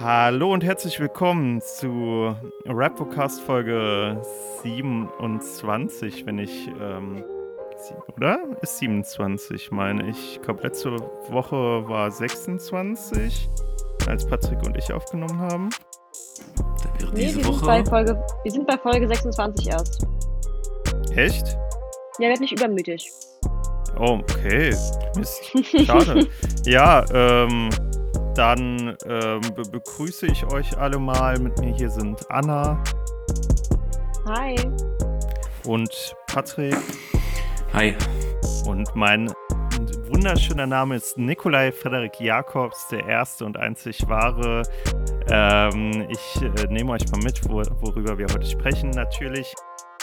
Hallo und herzlich willkommen zu Rapocast Folge 27, wenn ich, ähm, oder? Ist 27, meine ich. Ich glaube, letzte Woche war 26, als Patrick und ich aufgenommen haben. Dann wäre Nee, diese wir sind, Woche. bei Folge, wir sind bei Folge 26 erst. Echt? Ja, werd nicht übermütig. Oh, okay. Mist. Schade. ja, ähm, dann ähm, be begrüße ich euch alle mal. Mit mir hier sind Anna Hi. und Patrick. Hi. Und mein wunderschöner Name ist Nikolai Frederik Jakobs, der erste und einzig wahre. Ähm, ich äh, nehme euch mal mit, wo, worüber wir heute sprechen. Natürlich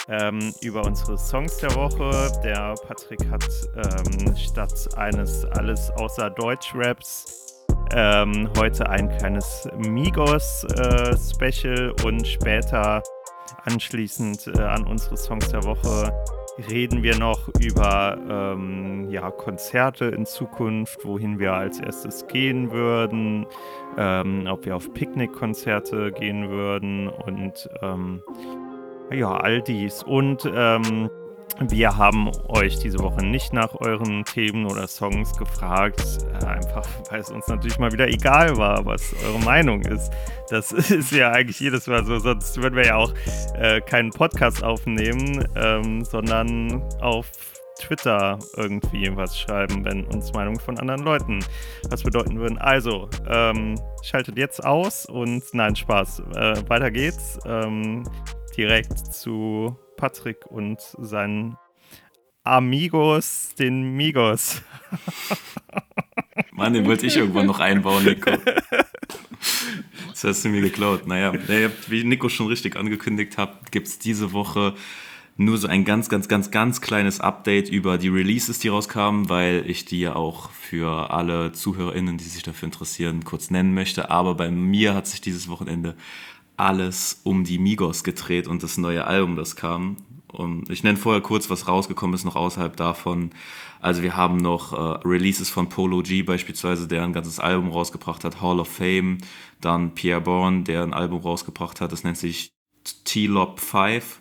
ähm, über unsere Songs der Woche. Der Patrick hat ähm, statt eines alles außer Deutsch-Raps ähm, heute ein kleines Migos-Special und später anschließend äh, an unsere Songs der Woche reden wir noch über ähm, ja, Konzerte in Zukunft, wohin wir als erstes gehen würden, ähm, ob wir auf Picknickkonzerte gehen würden und ähm, ja, all dies. Und ähm, wir haben euch diese Woche nicht nach euren Themen oder Songs gefragt, äh, einfach weil es uns natürlich mal wieder egal war, was eure Meinung ist. Das ist ja eigentlich jedes Mal so, sonst würden wir ja auch äh, keinen Podcast aufnehmen, ähm, sondern auf Twitter irgendwie was schreiben, wenn uns Meinungen von anderen Leuten was bedeuten würden. Also, ähm, schaltet jetzt aus und nein, Spaß. Äh, weiter geht's. Ähm, direkt zu Patrick und seinen Amigos, den Migos. Mann, den wollte ich irgendwann noch einbauen, Nico. Das hast du mir geklaut. Naja, wie Nico schon richtig angekündigt hat, gibt es diese Woche nur so ein ganz, ganz, ganz, ganz kleines Update über die Releases, die rauskamen, weil ich die ja auch für alle ZuhörerInnen, die sich dafür interessieren, kurz nennen möchte. Aber bei mir hat sich dieses Wochenende alles um die Migos gedreht und das neue Album, das kam. Und ich nenne vorher kurz, was rausgekommen ist, noch außerhalb davon. Also wir haben noch äh, Releases von Polo G beispielsweise, der ein ganzes Album rausgebracht hat, Hall of Fame. Dann Pierre Bourne, der ein Album rausgebracht hat, das nennt sich T-Lop 5.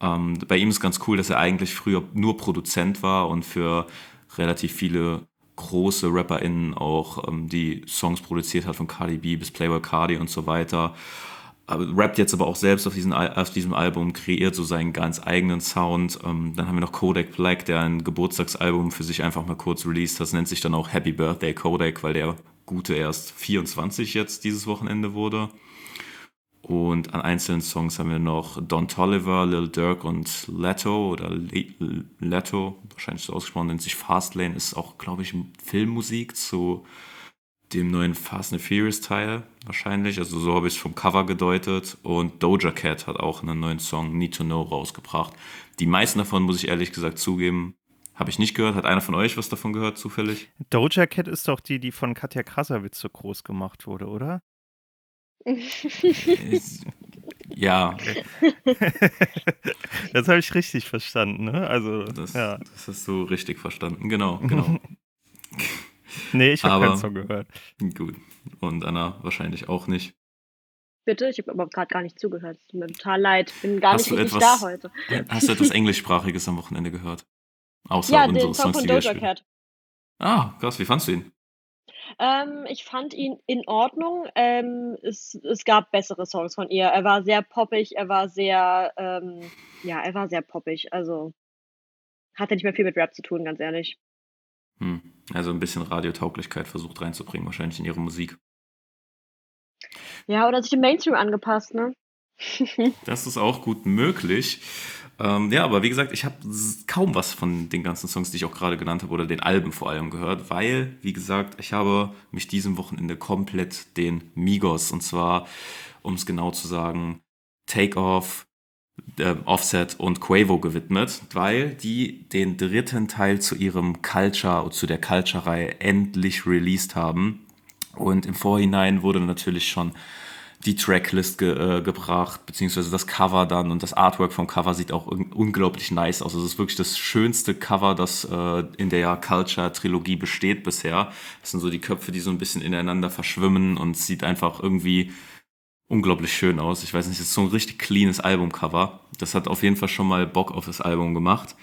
Ähm, bei ihm ist ganz cool, dass er eigentlich früher nur Produzent war und für relativ viele große RapperInnen auch ähm, die Songs produziert hat, von Cardi B bis Playboy Cardi und so weiter rappt jetzt aber auch selbst auf, diesen, auf diesem Album, kreiert so seinen ganz eigenen Sound. Ähm, dann haben wir noch Kodak Black, der ein Geburtstagsalbum für sich einfach mal kurz released hat. Das nennt sich dann auch Happy Birthday Kodak, weil der Gute erst 24 jetzt dieses Wochenende wurde. Und an einzelnen Songs haben wir noch Don Tolliver, Lil Durk und Leto oder Le Leto, wahrscheinlich so ausgesprochen, nennt sich Fastlane, ist auch, glaube ich, Filmmusik zu dem neuen Fast and Furious Teil wahrscheinlich. Also so habe ich es vom Cover gedeutet. Und Doja Cat hat auch einen neuen Song Need to Know rausgebracht. Die meisten davon, muss ich ehrlich gesagt zugeben, habe ich nicht gehört. Hat einer von euch was davon gehört, zufällig? Doja Cat ist doch die, die von Katja Krasavitz so groß gemacht wurde, oder? ja. das habe ich richtig verstanden, ne? Also, das, ja. das hast du richtig verstanden. Genau, genau. Nee, ich habe keinen Song gehört. Gut. Und Anna wahrscheinlich auch nicht. Bitte? Ich habe aber gerade gar nicht zugehört. Es tut mir total leid. Ich bin gar hast nicht richtig etwas, da heute. Hast du etwas Englischsprachiges am Wochenende gehört? Außer ja, unsere den Song Songs, von Doja. Cat. Ah, krass. Wie fandst du ihn? Ähm, ich fand ihn in Ordnung. Ähm, es, es gab bessere Songs von ihr. Er war sehr poppig, er war sehr, ähm, ja, er war sehr poppig. Also hatte nicht mehr viel mit Rap zu tun, ganz ehrlich. Also ein bisschen Radiotauglichkeit versucht reinzubringen, wahrscheinlich in ihre Musik. Ja, oder sich dem Mainstream angepasst, ne? das ist auch gut möglich. Ähm, ja, aber wie gesagt, ich habe kaum was von den ganzen Songs, die ich auch gerade genannt habe, oder den Alben vor allem gehört, weil, wie gesagt, ich habe mich diesem Wochenende komplett den Migos, und zwar, um es genau zu sagen, Take Off, äh, Offset und Quavo gewidmet, weil die den dritten Teil zu ihrem Culture, zu der Culture-Reihe endlich released haben. Und im Vorhinein wurde natürlich schon die Tracklist ge äh, gebracht, beziehungsweise das Cover dann und das Artwork vom Cover sieht auch unglaublich nice aus. Also es ist wirklich das schönste Cover, das äh, in der Culture-Trilogie besteht bisher. Das sind so die Köpfe, die so ein bisschen ineinander verschwimmen und sieht einfach irgendwie unglaublich schön aus. Ich weiß nicht, es ist so ein richtig cleanes Albumcover. Das hat auf jeden Fall schon mal Bock auf das Album gemacht.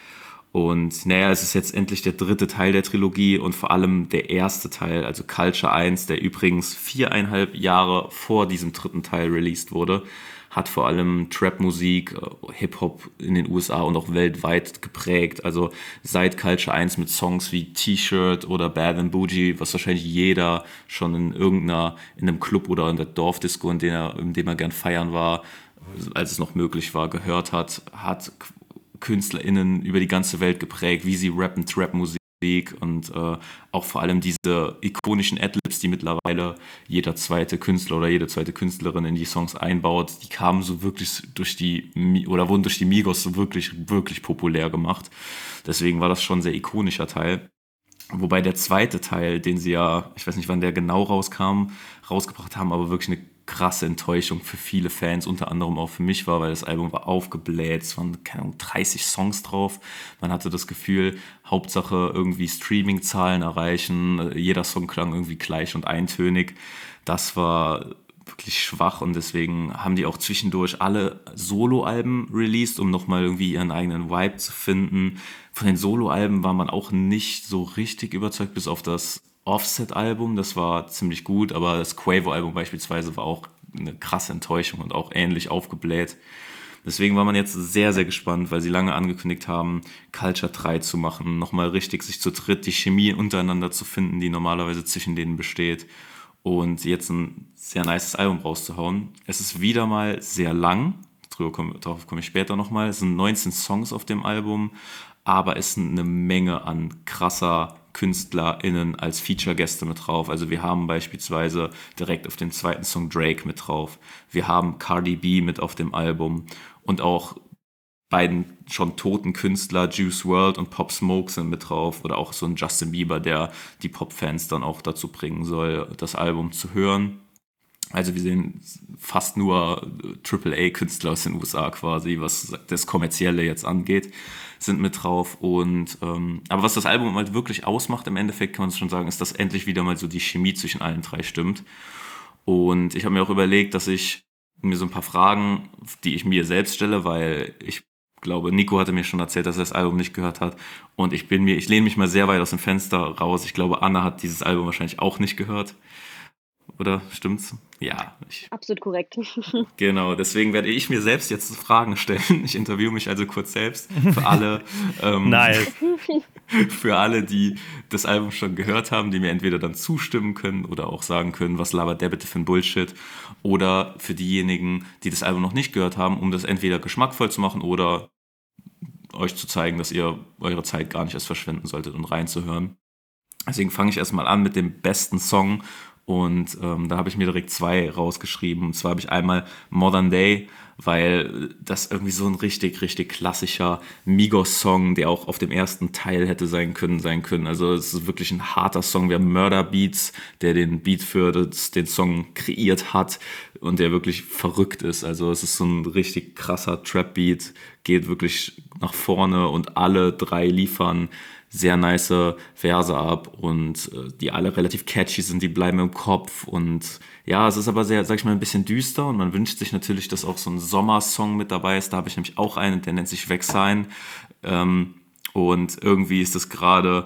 Und naja, es ist jetzt endlich der dritte Teil der Trilogie und vor allem der erste Teil, also Culture 1, der übrigens viereinhalb Jahre vor diesem dritten Teil released wurde, hat vor allem Trap-Musik, äh, Hip-Hop in den USA und auch weltweit geprägt. Also seit Culture 1 mit Songs wie T-Shirt oder Bad and Bougie, was wahrscheinlich jeder schon in irgendeiner, in einem Club oder in der Dorfdisco, in, dem in dem er gern feiern war, als es noch möglich war, gehört hat, hat KünstlerInnen über die ganze Welt geprägt, wie sie rappen, Trap-Musik und äh, auch vor allem diese ikonischen Adlibs, die mittlerweile jeder zweite Künstler oder jede zweite Künstlerin in die Songs einbaut, die kamen so wirklich durch die oder wurden durch die Migos so wirklich, wirklich populär gemacht. Deswegen war das schon ein sehr ikonischer Teil. Wobei der zweite Teil, den sie ja, ich weiß nicht, wann der genau rauskam, rausgebracht haben, aber wirklich eine krasse Enttäuschung für viele Fans, unter anderem auch für mich war, weil das Album war aufgebläht, es waren, keine Ahnung, 30 Songs drauf. Man hatte das Gefühl, Hauptsache irgendwie Streaming-Zahlen erreichen, jeder Song klang irgendwie gleich und eintönig. Das war wirklich schwach und deswegen haben die auch zwischendurch alle Solo-Alben released, um nochmal irgendwie ihren eigenen Vibe zu finden. Von den Solo-Alben war man auch nicht so richtig überzeugt, bis auf das Offset-Album, das war ziemlich gut, aber das Quavo-Album beispielsweise war auch eine krasse Enttäuschung und auch ähnlich aufgebläht. Deswegen war man jetzt sehr, sehr gespannt, weil sie lange angekündigt haben, Culture 3 zu machen, nochmal richtig sich zu dritt die Chemie untereinander zu finden, die normalerweise zwischen denen besteht und jetzt ein sehr nices Album rauszuhauen. Es ist wieder mal sehr lang, darauf komme ich später nochmal. Es sind 19 Songs auf dem Album, aber es sind eine Menge an krasser KünstlerInnen als Feature-Gäste mit drauf. Also wir haben beispielsweise direkt auf dem zweiten Song Drake mit drauf. Wir haben Cardi B mit auf dem Album und auch beiden schon toten Künstler Juice World und Pop Smoke sind mit drauf oder auch so ein Justin Bieber, der die Pop-Fans dann auch dazu bringen soll, das Album zu hören. Also wir sehen fast nur AAA-Künstler aus den USA quasi, was das Kommerzielle jetzt angeht sind mit drauf. Und ähm, aber was das Album halt wirklich ausmacht, im Endeffekt kann man schon sagen, ist, dass endlich wieder mal so die Chemie zwischen allen drei stimmt. Und ich habe mir auch überlegt, dass ich mir so ein paar Fragen, die ich mir selbst stelle, weil ich glaube, Nico hatte mir schon erzählt, dass er das Album nicht gehört hat. Und ich bin mir, ich lehne mich mal sehr weit aus dem Fenster raus. Ich glaube, Anna hat dieses Album wahrscheinlich auch nicht gehört. Oder stimmt's? Ja. Ich, Absolut korrekt. Genau, deswegen werde ich mir selbst jetzt Fragen stellen. Ich interviewe mich also kurz selbst für alle. Ähm, nice. Für alle, die das Album schon gehört haben, die mir entweder dann zustimmen können oder auch sagen können, was labert der bitte für ein Bullshit. Oder für diejenigen, die das Album noch nicht gehört haben, um das entweder geschmackvoll zu machen oder euch zu zeigen, dass ihr eure Zeit gar nicht erst verschwenden solltet und reinzuhören. Deswegen fange ich erstmal an mit dem besten Song und ähm, da habe ich mir direkt zwei rausgeschrieben. Und zwar habe ich einmal Modern Day, weil das irgendwie so ein richtig, richtig klassischer Migos-Song, der auch auf dem ersten Teil hätte sein können, sein können. Also es ist wirklich ein harter Song. Wir haben Murder Beats, der den Beat für das, den Song kreiert hat und der wirklich verrückt ist. Also es ist so ein richtig krasser Trap-Beat, geht wirklich nach vorne und alle drei liefern sehr nice Verse ab und äh, die alle relativ catchy sind, die bleiben im Kopf und ja, es ist aber sehr, sag ich mal, ein bisschen düster und man wünscht sich natürlich, dass auch so ein Sommersong mit dabei ist. Da habe ich nämlich auch einen, der nennt sich Weg sein ähm, und irgendwie ist das gerade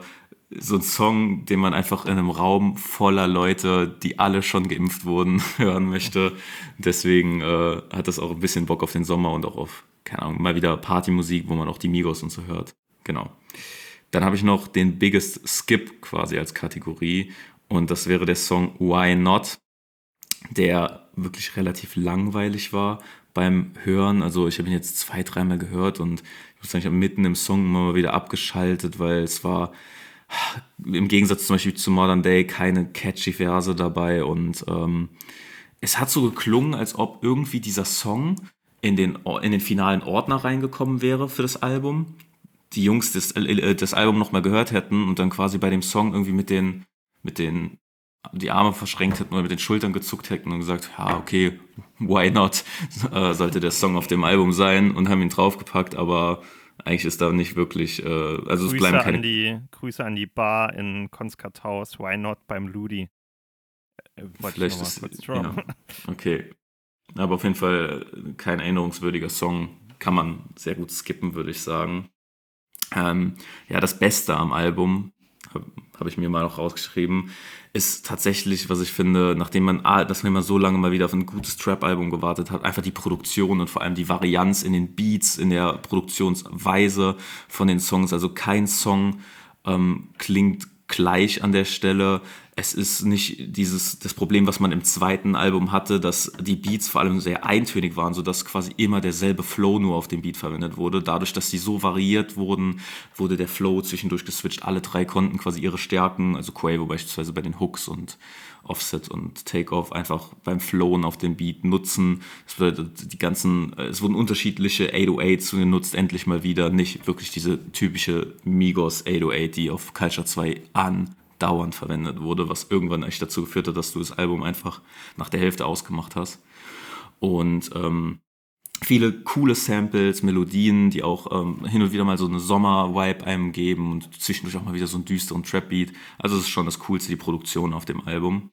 so ein Song, den man einfach in einem Raum voller Leute, die alle schon geimpft wurden, hören möchte. Deswegen äh, hat das auch ein bisschen Bock auf den Sommer und auch auf, keine Ahnung, mal wieder Partymusik, wo man auch die Migos und so hört. Genau. Dann habe ich noch den Biggest Skip quasi als Kategorie. Und das wäre der Song Why Not, der wirklich relativ langweilig war beim Hören. Also ich habe ihn jetzt zwei, dreimal gehört und ich muss sagen, ich habe mitten im Song immer wieder abgeschaltet, weil es war im Gegensatz zum Beispiel zu Modern Day keine catchy Verse dabei. Und ähm, es hat so geklungen, als ob irgendwie dieser Song in den, in den finalen Ordner reingekommen wäre für das Album die Jungs das, äh, das Album nochmal gehört hätten und dann quasi bei dem Song irgendwie mit den, mit den die Arme verschränkt hätten oder mit den Schultern gezuckt hätten und gesagt, ja, okay, why not? Äh, sollte der Song auf dem Album sein und haben ihn draufgepackt, aber eigentlich ist da nicht wirklich, äh, also Grüße es bleiben keine. An die, Grüße an die Bar in Konskataus, why not beim Ludi? Äh, Vielleicht ist, ja, okay. Aber auf jeden Fall kein erinnerungswürdiger Song. Kann man sehr gut skippen, würde ich sagen. Ähm, ja, das Beste am Album, habe hab ich mir mal auch rausgeschrieben, ist tatsächlich, was ich finde, nachdem man, dass man so lange mal wieder auf ein gutes Trap-Album gewartet hat, einfach die Produktion und vor allem die Varianz in den Beats, in der Produktionsweise von den Songs. Also kein Song ähm, klingt gleich an der Stelle es ist nicht dieses das Problem, was man im zweiten Album hatte, dass die Beats vor allem sehr eintönig waren, sodass quasi immer derselbe Flow nur auf dem Beat verwendet wurde. Dadurch, dass die so variiert wurden, wurde der Flow zwischendurch geswitcht. Alle drei konnten quasi ihre Stärken, also Quavo beispielsweise bei den Hooks und Offset und Takeoff einfach beim Flowen auf dem Beat nutzen. Das bedeutet, die ganzen, es wurden unterschiedliche 808s genutzt, endlich mal wieder. Nicht wirklich diese typische Migos 808, die auf Culture 2 an dauernd verwendet wurde, was irgendwann echt dazu geführt hat, dass du das Album einfach nach der Hälfte ausgemacht hast. Und ähm, viele coole Samples, Melodien, die auch ähm, hin und wieder mal so eine Sommer-Vibe einem geben und zwischendurch auch mal wieder so einen düsteren Trap-Beat. Also es ist schon das Coolste, die Produktion auf dem Album.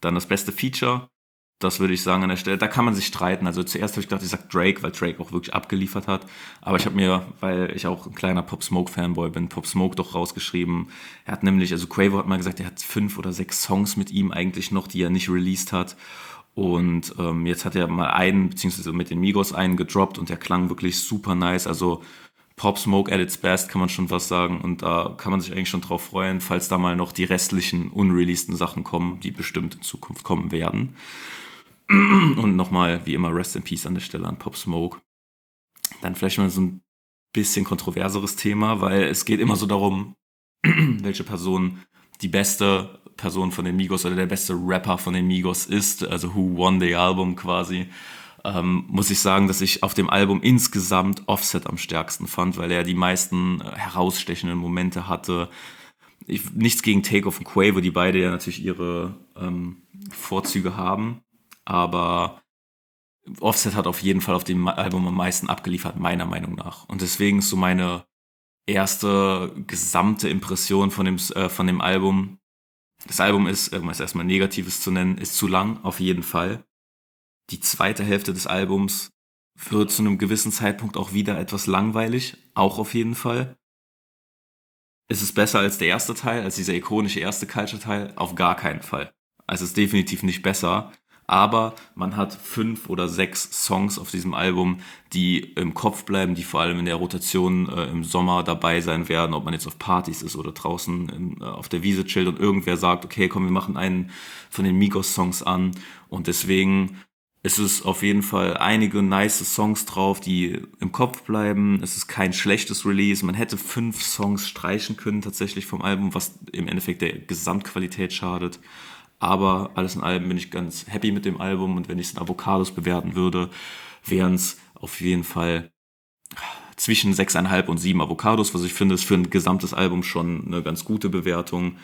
Dann das beste Feature, das würde ich sagen an der Stelle. Da kann man sich streiten. Also zuerst habe ich gedacht, ich sage Drake, weil Drake auch wirklich abgeliefert hat. Aber ich habe mir, weil ich auch ein kleiner Pop Smoke Fanboy bin, Pop Smoke doch rausgeschrieben. Er hat nämlich, also Quavo hat mal gesagt, er hat fünf oder sechs Songs mit ihm eigentlich noch, die er nicht released hat. Und ähm, jetzt hat er mal einen, beziehungsweise mit den Migos einen gedroppt und der klang wirklich super nice. Also Pop Smoke at its best, kann man schon was sagen. Und da kann man sich eigentlich schon drauf freuen, falls da mal noch die restlichen unreleaseden Sachen kommen, die bestimmt in Zukunft kommen werden. Und nochmal, wie immer, Rest in Peace an der Stelle an Pop Smoke. Dann vielleicht mal so ein bisschen kontroverseres Thema, weil es geht immer so darum, welche Person die beste Person von den Migos oder der beste Rapper von den Migos ist, also who won the album quasi. Ähm, muss ich sagen, dass ich auf dem Album insgesamt Offset am stärksten fand, weil er die meisten äh, herausstechenden Momente hatte. Ich, nichts gegen Takeoff und Quavo, die beide ja natürlich ihre ähm, Vorzüge haben aber Offset hat auf jeden Fall auf dem Album am meisten abgeliefert, meiner Meinung nach. Und deswegen ist so meine erste gesamte Impression von dem, äh, von dem Album. Das Album ist, um es erstmal Negatives zu nennen, ist zu lang, auf jeden Fall. Die zweite Hälfte des Albums wird zu einem gewissen Zeitpunkt auch wieder etwas langweilig, auch auf jeden Fall. Ist es besser als der erste Teil, als dieser ikonische erste Culture-Teil? Auf gar keinen Fall. Also es ist definitiv nicht besser aber man hat fünf oder sechs Songs auf diesem Album, die im Kopf bleiben, die vor allem in der Rotation äh, im Sommer dabei sein werden, ob man jetzt auf Partys ist oder draußen in, äh, auf der Wiese chillt und irgendwer sagt, okay, komm, wir machen einen von den Migos-Songs an und deswegen ist es auf jeden Fall einige nice Songs drauf, die im Kopf bleiben. Es ist kein schlechtes Release. Man hätte fünf Songs streichen können tatsächlich vom Album, was im Endeffekt der Gesamtqualität schadet. Aber alles in allem bin ich ganz happy mit dem Album und wenn ich es in Avocados bewerten würde, wären es auf jeden Fall zwischen 6,5 und 7 Avocados, was ich finde, ist für ein gesamtes Album schon eine ganz gute Bewertung,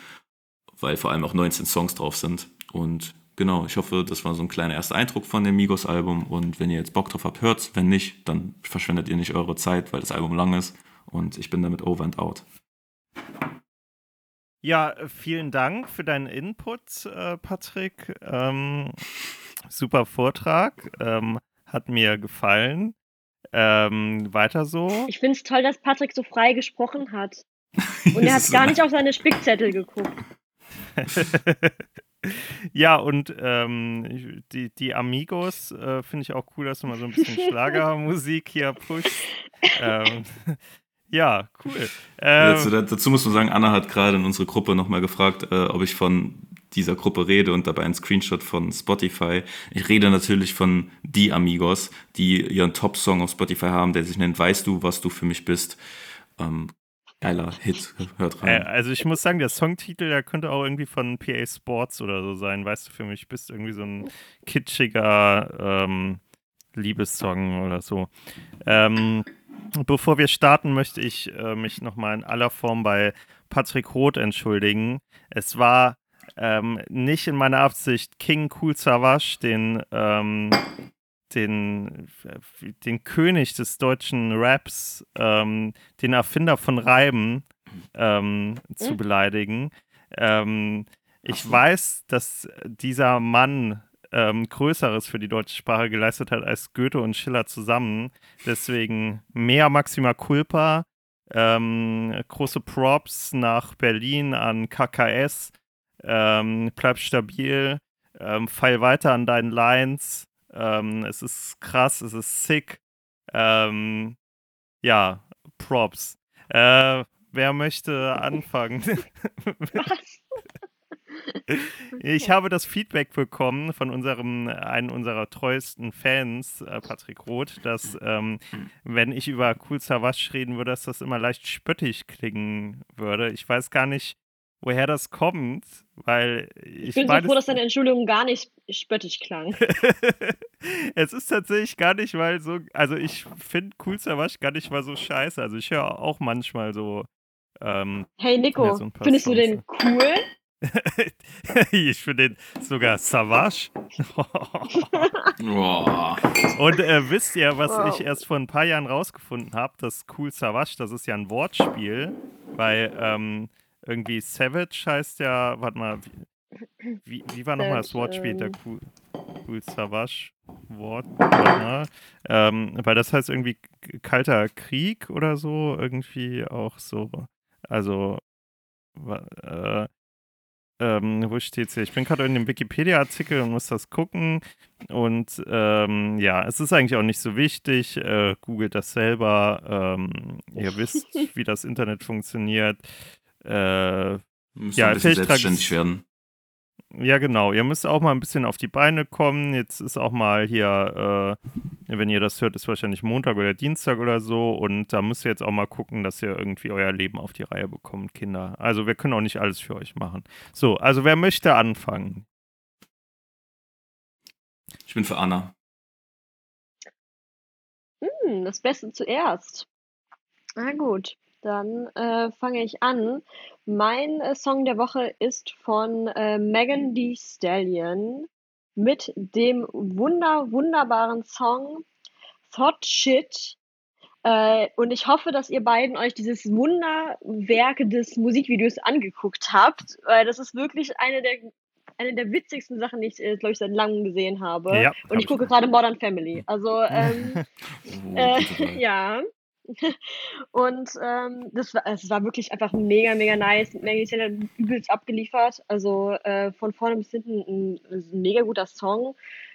weil vor allem auch 19 Songs drauf sind. Und genau, ich hoffe, das war so ein kleiner erster Eindruck von dem Migos-Album. Und wenn ihr jetzt Bock drauf habt, hört's. Wenn nicht, dann verschwendet ihr nicht eure Zeit, weil das Album lang ist. Und ich bin damit over and out. Ja, vielen Dank für deinen Input, äh, Patrick. Ähm, super Vortrag. Ähm, hat mir gefallen. Ähm, weiter so. Ich finde es toll, dass Patrick so frei gesprochen hat. Und er hat gar nicht auf seine Spickzettel geguckt. ja, und ähm, die, die Amigos äh, finde ich auch cool, dass du mal so ein bisschen Schlagermusik hier pusht. ähm, ja, cool. Ähm, dazu, dazu, muss man sagen, Anna hat gerade in unsere Gruppe nochmal gefragt, äh, ob ich von dieser Gruppe rede und dabei ein Screenshot von Spotify. Ich rede natürlich von Die Amigos, die ihren Top-Song auf Spotify haben, der sich nennt Weißt du, was du für mich bist. Ähm, geiler Hit, hört rein. Äh, also ich muss sagen, der Songtitel, der könnte auch irgendwie von PA Sports oder so sein. Weißt du, für mich bist irgendwie so ein kitschiger ähm, Liebessong oder so. Ähm, Bevor wir starten, möchte ich äh, mich nochmal in aller Form bei Patrick Roth entschuldigen. Es war ähm, nicht in meiner Absicht, King Cool Savage, den, ähm, den, den König des deutschen Raps, ähm, den Erfinder von Reiben ähm, zu beleidigen. Ähm, ich weiß, dass dieser Mann ähm, Größeres für die deutsche Sprache geleistet hat als Goethe und Schiller zusammen. Deswegen mehr Maxima Culpa. Ähm, große Props nach Berlin an KKS. Ähm, bleib stabil. Ähm, fall weiter an deinen Lines. Ähm, es ist krass, es ist sick. Ähm, ja, Props. Äh, wer möchte anfangen? Was? Ich habe das Feedback bekommen von unserem, einem unserer treuesten Fans, äh, Patrick Roth, dass ähm, wenn ich über Cool Savage reden würde, dass das immer leicht spöttisch klingen würde. Ich weiß gar nicht, woher das kommt, weil ich. Ich bin so froh, dass deine Entschuldigung gar nicht spöttisch klang. es ist tatsächlich gar nicht mal so. Also, ich finde Cool Savage gar nicht mal so scheiße. Also, ich höre auch manchmal so. Ähm, hey Nico, so findest du den cool? ich finde den sogar Savage. Und äh, wisst ihr, was wow. ich erst vor ein paar Jahren rausgefunden habe? Das Cool Savage, das ist ja ein Wortspiel, weil ähm, irgendwie Savage heißt ja, warte mal, wie, wie, wie war nochmal das Wortspiel der ähm. Cool, cool Savage Wort? Ähm, weil das heißt irgendwie kalter Krieg oder so, irgendwie auch so. Also, äh, ähm, wo steht's hier? Ich bin gerade in dem Wikipedia-Artikel und muss das gucken. Und ähm, ja, es ist eigentlich auch nicht so wichtig. Äh, googelt das selber. Ähm, ihr wisst, wie das Internet funktioniert. Äh, ja, ein bisschen selbstständig werden. Ja, genau. Ihr müsst auch mal ein bisschen auf die Beine kommen. Jetzt ist auch mal hier, äh, wenn ihr das hört, ist wahrscheinlich Montag oder Dienstag oder so. Und da müsst ihr jetzt auch mal gucken, dass ihr irgendwie euer Leben auf die Reihe bekommt, Kinder. Also wir können auch nicht alles für euch machen. So, also wer möchte anfangen? Ich bin für Anna. Hm, das Beste zuerst. Na gut. Dann äh, fange ich an. Mein äh, Song der Woche ist von äh, Megan Thee Stallion mit dem wunder wunderbaren Song Thought Shit. Äh, und ich hoffe, dass ihr beiden euch dieses Wunderwerk des Musikvideos angeguckt habt, weil das ist wirklich eine der eine der witzigsten Sachen, die ich, äh, glaube ich, seit langem gesehen habe. Ja, und ich gucke gerade Modern Family. Also, ähm, oh, äh, ja. Und ähm, das war, es war wirklich einfach mega, mega nice. Maggie Taylor übelst abgeliefert. Also äh, von vorne bis hinten ein, ein mega guter Song.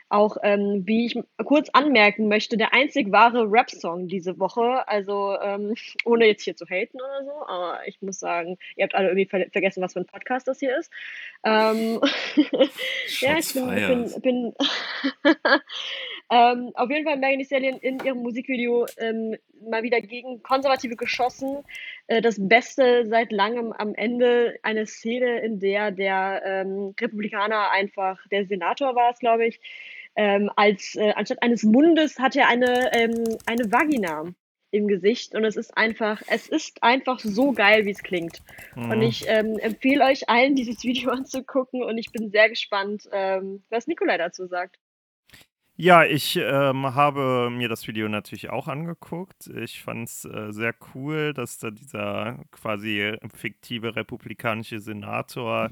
Auch, ähm, wie ich kurz anmerken möchte, der einzig wahre Rap-Song diese Woche. Also, ähm, ohne jetzt hier zu haten oder so, aber ich muss sagen, ihr habt alle irgendwie ver vergessen, was für ein Podcast das hier ist. Ähm, ja, ich bin, bin, bin ähm, auf jeden Fall Megan Thee Stallion in ihrem Musikvideo ähm, mal wieder gegen Konservative geschossen. Äh, das Beste seit langem am Ende eine Szene, in der der ähm, Republikaner einfach, der Senator war es, glaube ich, ähm, als äh, anstatt eines Mundes hat er eine, ähm, eine Vagina im Gesicht und es ist einfach, es ist einfach so geil, wie es klingt. Mhm. Und ich ähm, empfehle euch allen, dieses Video anzugucken und ich bin sehr gespannt, ähm, was Nikolai dazu sagt. Ja, ich ähm, habe mir das Video natürlich auch angeguckt. Ich fand es äh, sehr cool, dass da dieser quasi fiktive republikanische Senator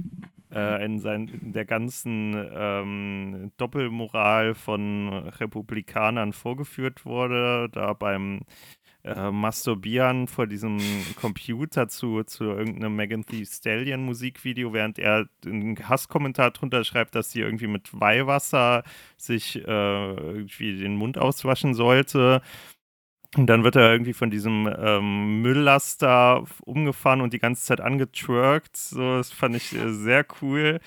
äh, in, sein, in der ganzen ähm, Doppelmoral von Republikanern vorgeführt wurde, da beim äh, Masturbieren vor diesem Computer zu, zu irgendeinem Megan Thee Stallion Musikvideo, während er einen Hasskommentar drunter schreibt, dass sie irgendwie mit Weihwasser sich äh, irgendwie den Mund auswaschen sollte. Und dann wird er irgendwie von diesem ähm, Mülllaster umgefahren und die ganze Zeit angetwerkt. So, das fand ich äh, sehr cool.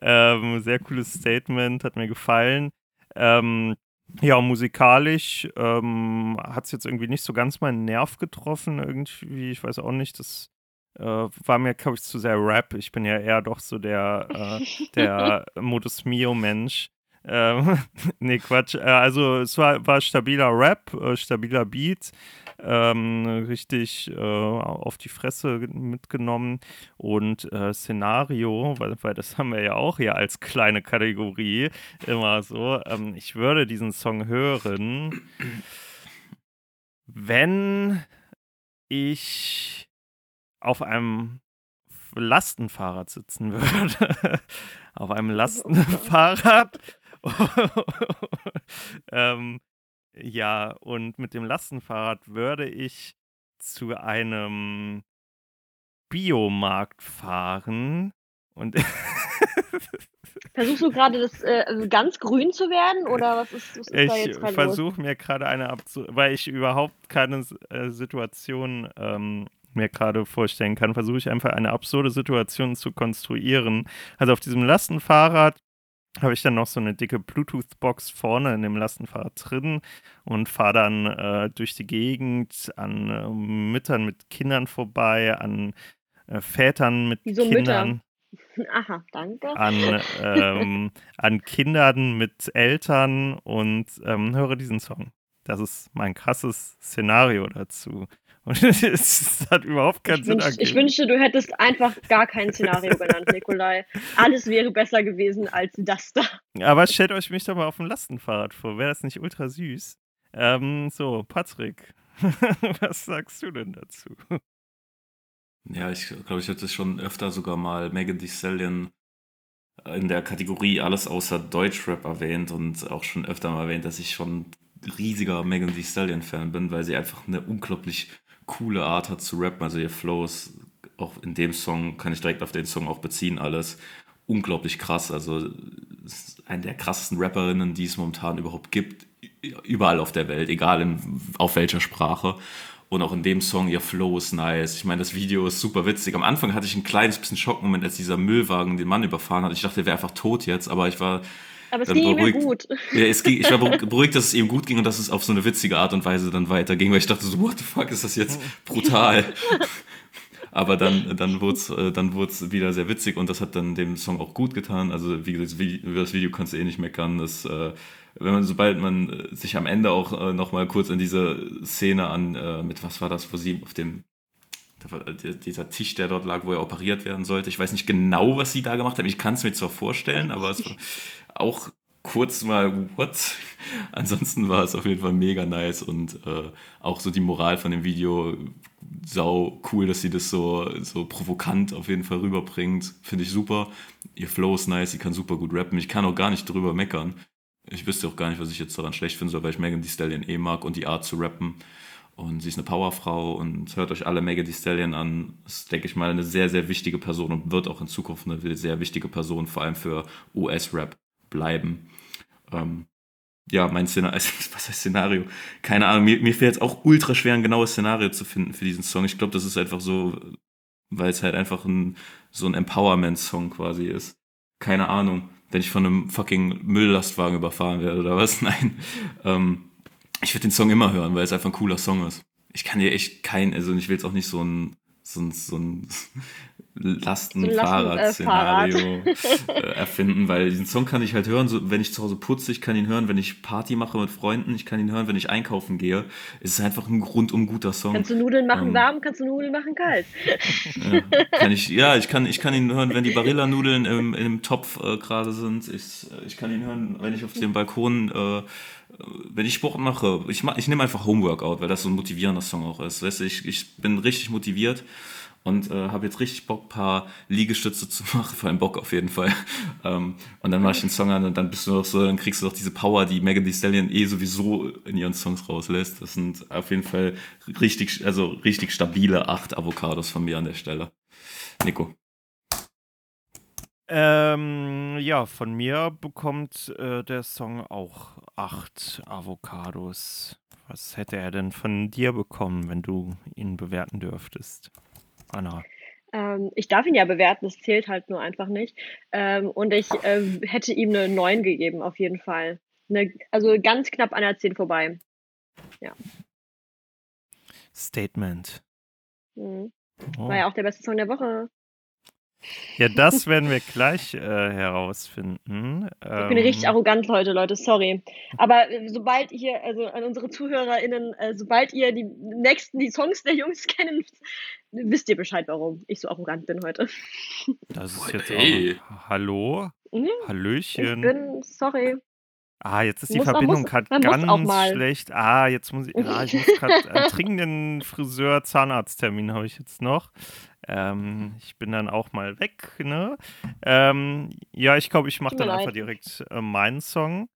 Ähm, sehr cooles Statement, hat mir gefallen. Ähm, ja, musikalisch ähm, hat es jetzt irgendwie nicht so ganz meinen Nerv getroffen, irgendwie. Ich weiß auch nicht, das äh, war mir, glaube ich, zu sehr Rap. Ich bin ja eher doch so der, äh, der Modus Mio-Mensch. Ähm, nee, Quatsch. Äh, also es war, war stabiler Rap, äh, stabiler Beat, ähm, richtig äh, auf die Fresse mitgenommen und äh, Szenario, weil, weil das haben wir ja auch hier als kleine Kategorie immer so. Ähm, ich würde diesen Song hören, wenn ich auf einem Lastenfahrrad sitzen würde. auf einem Lastenfahrrad. ähm, ja, und mit dem Lastenfahrrad würde ich zu einem Biomarkt fahren und Versuchst du gerade das äh, also ganz grün zu werden oder was ist, was ist da jetzt Ich versuche mir gerade eine abzu weil ich überhaupt keine äh, Situation ähm, mir gerade vorstellen kann, versuche ich einfach eine absurde Situation zu konstruieren. Also auf diesem Lastenfahrrad habe ich dann noch so eine dicke Bluetooth-Box vorne in dem Lastenfahrrad drin und fahre dann äh, durch die Gegend an äh, Müttern mit Kindern vorbei, an äh, Vätern mit Wieso Kindern. Mütter? Aha, danke. An, ähm, an Kindern mit Eltern und ähm, höre diesen Song. Das ist mein krasses Szenario dazu. Und es hat überhaupt keinen ich Sinn wünsch, Ich wünschte, du hättest einfach gar kein Szenario genannt, Nikolai. Alles wäre besser gewesen als das da. Aber stellt euch mich doch mal auf dem Lastenfahrrad vor. Wäre das nicht ultra süß? Ähm, so, Patrick, was sagst du denn dazu? Ja, ich glaube, ich hätte schon öfter sogar mal Megan Thee Stallion in der Kategorie alles außer Deutschrap erwähnt und auch schon öfter mal erwähnt, dass ich schon riesiger Megan Thee Stallion Fan bin, weil sie einfach eine unglaublich coole Art hat zu rappen. Also ihr Flow ist auch in dem Song, kann ich direkt auf den Song auch beziehen, alles unglaublich krass. Also ist eine der krassesten Rapperinnen, die es momentan überhaupt gibt, überall auf der Welt, egal in, auf welcher Sprache. Und auch in dem Song, ihr Flow ist nice. Ich meine, das Video ist super witzig. Am Anfang hatte ich ein kleines bisschen Schockmoment, als dieser Müllwagen den Mann überfahren hat. Ich dachte, er wäre einfach tot jetzt, aber ich war aber es ging ihm gut. Ja, es ging, ich war beruhigt, dass es ihm gut ging und dass es auf so eine witzige Art und Weise dann weiterging, weil ich dachte so, what the fuck, ist das jetzt brutal? Aber dann, dann wurde es äh, dann wieder sehr witzig und das hat dann dem Song auch gut getan. Also wie gesagt, über das Video kannst du eh nicht meckern. Das, äh, wenn man, sobald man äh, sich am Ende auch nochmal kurz in diese Szene an, mit was war das, wo sie auf dem dieser Tisch, der dort lag, wo er operiert werden sollte. Ich weiß nicht genau, was sie da gemacht haben. Ich kann es mir zwar vorstellen, aber es war auch kurz mal, what? Ansonsten war es auf jeden Fall mega nice und äh, auch so die Moral von dem Video sau cool, dass sie das so, so provokant auf jeden Fall rüberbringt. Finde ich super. Ihr Flow ist nice, sie kann super gut rappen. Ich kann auch gar nicht drüber meckern. Ich wüsste auch gar nicht, was ich jetzt daran schlecht finde, weil ich Megan Thee Stallion eh mag und die Art zu rappen. Und sie ist eine Powerfrau und hört euch alle Megan Thee Stallion an. Ist, denke ich mal, eine sehr, sehr wichtige Person und wird auch in Zukunft eine sehr wichtige Person, vor allem für US-Rap bleiben. Ähm, ja, mein Szenario, was heißt Szenario? Keine Ahnung, mir, mir fällt es auch ultra schwer, ein genaues Szenario zu finden für diesen Song. Ich glaube, das ist einfach so, weil es halt einfach ein, so ein Empowerment-Song quasi ist. Keine Ahnung, wenn ich von einem fucking Mülllastwagen überfahren werde oder was. Nein. Ähm, ich würde den Song immer hören, weil es einfach ein cooler Song ist. Ich kann dir echt kein, also ich will jetzt auch nicht so ein, so ein, so ein Lastenfahrrad-Szenario äh, äh, erfinden, weil diesen Song kann ich halt hören, so, wenn ich zu Hause putze, ich kann ihn hören, wenn ich Party mache mit Freunden, ich kann ihn hören, wenn ich einkaufen gehe. Es ist einfach ein rundum guter Song. Kannst du Nudeln machen ähm, warm, kannst du Nudeln machen kalt. Ja, kann ich, ja, ich kann, ich kann ihn hören, wenn die Barilla-Nudeln im, im Topf äh, gerade sind. Ich, ich kann ihn hören, wenn ich auf dem Balkon äh, wenn ich Sport mache, ich, ich nehme einfach Homeworkout, weil das so ein motivierender Song auch ist. Weißt du, ich, ich bin richtig motiviert und äh, habe jetzt richtig Bock, ein paar Liegestütze zu machen, vor allem Bock auf jeden Fall. ähm, und dann mache ich den Song an und dann bist du noch so, dann kriegst du doch diese Power, die Megan Thee Stallion eh sowieso in ihren Songs rauslässt. Das sind auf jeden Fall richtig, also richtig stabile acht Avocados von mir an der Stelle. Nico. Ähm, ja, von mir bekommt äh, der Song auch acht Avocados. Was hätte er denn von dir bekommen, wenn du ihn bewerten dürftest? Anna. Ähm, ich darf ihn ja bewerten, das zählt halt nur einfach nicht. Ähm, und ich äh, hätte ihm eine 9 gegeben, auf jeden Fall. Eine, also ganz knapp an der 10 vorbei. Ja. Statement. Mhm. Oh. War ja auch der beste Song der Woche. Ja, das werden wir gleich äh, herausfinden. Ich bin richtig Ähm, arrogant heute, Leute, sorry. Aber äh, sobald ihr, also an unsere ZuhörerInnen, äh, sobald ihr die nächsten, die Songs der Jungs kennen, wisst ihr Bescheid, warum ich so arrogant bin heute. das ist jetzt Hey. auch. Hallo? Mhm, Ich Hallöchen. bin, sorry. Ah, jetzt ist die Muss Verbindung gerade ganz schlecht. Ah, jetzt muss ich. Ah, ich muss gerade einen dringenden Friseur-Zahnarzttermin habe ich jetzt noch. Ähm, ich bin dann auch mal weg, ne? Ähm, ja, ich glaube, ich mache dann einfach leid. direkt äh, meinen Song.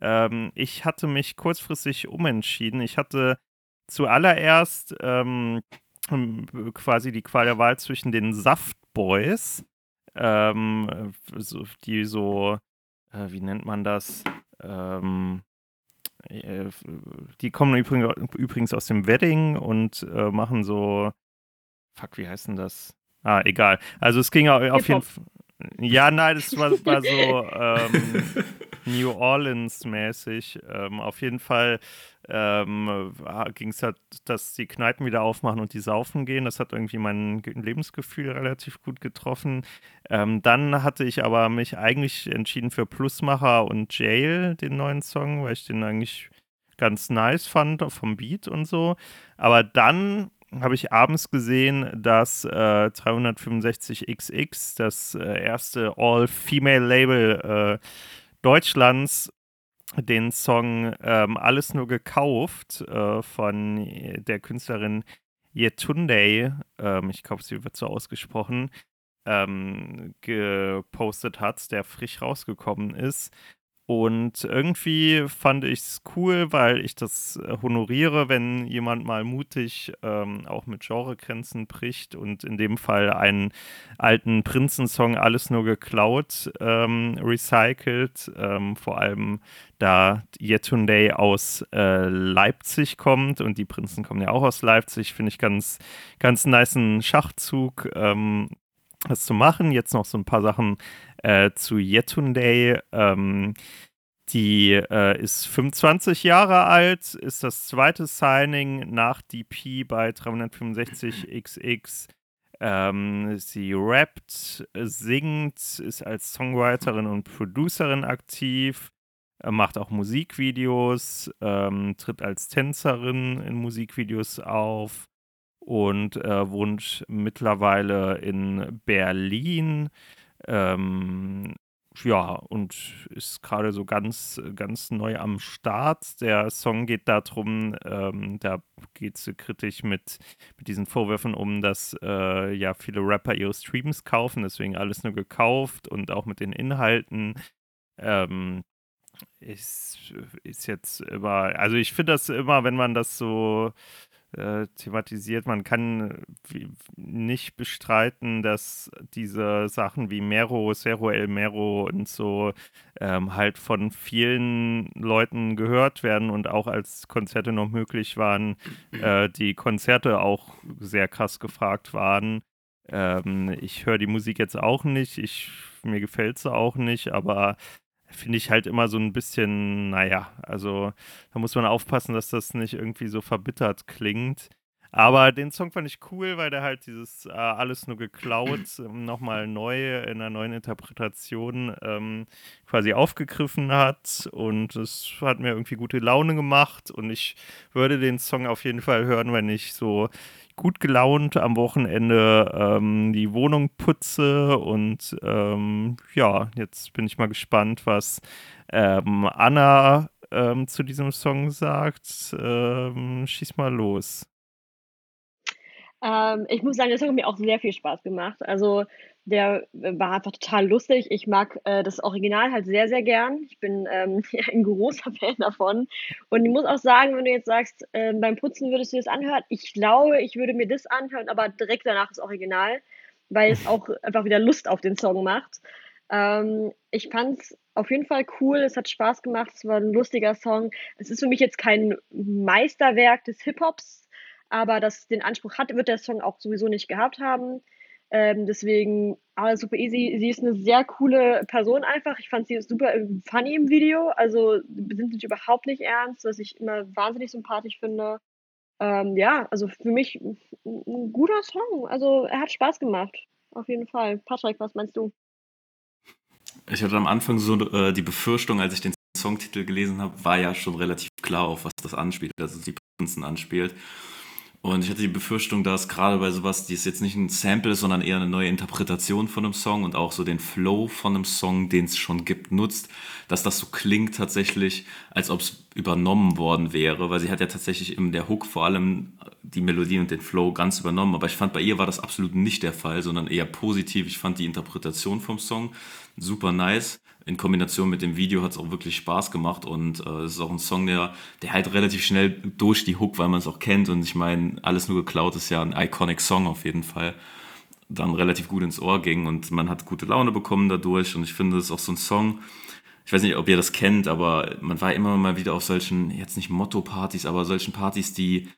Ähm, ich hatte mich kurzfristig umentschieden. Ich hatte zuallererst ähm, quasi die Qual der Wahl zwischen den Saftboys, ähm, so, die so, äh, wie nennt man das? Ähm, äh, die kommen übrigens, aus dem Wedding und äh, machen so, fuck, wie heißt denn das? Ah, egal. Also es ging au- auf jeden. Fall. Ja, nein, das war, war so ähm, New Orleans-mäßig. Ähm, auf jeden Fall ähm, ging es halt, dass die Kneipen wieder aufmachen und die saufen gehen. Das hat irgendwie mein Ge- Lebensgefühl relativ gut getroffen. Ähm, dann hatte ich aber mich eigentlich entschieden für Plusmacher und Jail, den neuen Song, weil ich den eigentlich ganz nice fand vom Beat und so. Aber dann habe ich abends gesehen, dass äh, 365XX, das äh, erste All-Female-Label äh, Deutschlands, den Song ähm, Alles nur gekauft äh, von der Künstlerin Yetunde, ähm, ich glaube, sie wird so ausgesprochen, ähm, gepostet hat, der frisch rausgekommen ist. Und irgendwie fand ich es cool, weil ich das äh, honoriere, wenn jemand mal mutig ähm, auch mit Genregrenzen bricht und in dem Fall einen alten Prinzensong alles nur geklaut, ähm, recycelt. Ähm, vor allem da Yetunde aus äh, Leipzig kommt und die Prinzen kommen ja auch aus Leipzig, finde ich ganz, ganz nice Schachzug. Ähm, das zu machen. Jetzt noch so ein paar Sachen äh, zu Yetunde. Ähm, die äh, ist 25 Jahre alt, ist das zweite Signing nach DP bei 365XX. Ähm, sie rappt, singt, ist als Songwriterin und Producerin aktiv, äh, macht auch Musikvideos, ähm, tritt als Tänzerin in Musikvideos auf und äh, wohnt mittlerweile in Berlin. Ähm, ja, und ist gerade so ganz, ganz neu am Start. Der Song geht darum, ähm, da geht es kritisch mit, mit diesen Vorwürfen um, dass äh, ja viele Rapper ihre Streams kaufen, deswegen alles nur gekauft und auch mit den Inhalten. Ähm, ist, ist jetzt immer, also ich finde das immer, wenn man das so äh, thematisiert. Man kann wie, nicht bestreiten, dass diese Sachen wie Mero, Cerro El Mero und so ähm, halt von vielen Leuten gehört werden und auch als Konzerte noch möglich waren, äh, die Konzerte auch sehr krass gefragt waren. Ähm, ich höre die Musik jetzt auch nicht, ich, mir gefällt sie auch nicht, aber finde ich halt immer so ein bisschen, naja, also da muss man aufpassen, dass das nicht irgendwie so verbittert klingt. Aber den Song fand ich cool, weil der halt dieses äh, alles nur geklaut ähm, nochmal neu in einer neuen Interpretation ähm, quasi aufgegriffen hat. Und es hat mir irgendwie gute Laune gemacht. Und ich würde den Song auf jeden Fall hören, wenn ich so gut gelaunt am Wochenende ähm, die Wohnung putze. Und ähm, ja, jetzt bin ich mal gespannt, was ähm, Anna ähm, zu diesem Song sagt. Ähm, schieß mal los. Ich muss sagen, Song hat mir auch sehr viel Spaß gemacht. Also der äh, war einfach total lustig. Ich mag äh, das Original halt sehr, sehr gern. Ich bin ähm, ein großer Fan davon. Und ich muss auch sagen, wenn du jetzt sagst, äh, beim Putzen würdest du das anhören, ich glaube, ich würde mir das anhören, aber direkt danach das Original, weil es auch einfach wieder Lust auf den Song macht. Ähm, ich fand es auf jeden Fall cool, es hat Spaß gemacht, es war ein lustiger Song. Es ist für mich jetzt kein Meisterwerk des Hip-Hops, aber das den Anspruch hat, wird der Song auch sowieso nicht gehabt haben. Ähm, deswegen alles super easy. Sie ist eine sehr coole Person einfach. Ich fand sie super funny im Video. Also sind sich überhaupt nicht ernst, was ich immer wahnsinnig sympathisch finde. Ähm, ja, also für mich ein guter Song. Also er hat Spaß gemacht. auf jeden Fall. Patrick, was meinst du? Ich hatte am Anfang so äh, die Befürchtung, als ich den Songtitel gelesen habe, war ja schon relativ klar, auf was das anspielt, also die Prinzen anspielt. Und ich hatte die Befürchtung, dass gerade bei sowas, die ist jetzt nicht ein Sample ist, sondern eher eine neue Interpretation von einem Song und auch so den Flow von einem Song, den es schon gibt, nutzt, dass das so klingt tatsächlich, als ob es übernommen worden wäre, weil sie hat ja tatsächlich in der Hook vor allem die Melodie und den Flow ganz übernommen. Aber ich fand, bei ihr war das absolut nicht der Fall, sondern eher positiv. Ich fand die Interpretation vom Song super nice. In Kombination mit dem Video hat es auch wirklich Spaß gemacht und äh, es ist auch ein Song, der, der halt relativ schnell durch die Hook, weil man es auch kennt und ich meine, alles nur geklaut ist ja ein iconic Song auf jeden Fall, dann relativ gut ins Ohr ging und man hat gute Laune bekommen dadurch und ich finde, es ist auch so ein Song, ich weiß nicht, ob ihr das kennt, aber man war immer mal wieder auf solchen, jetzt nicht Motto-Partys, aber solchen Partys, die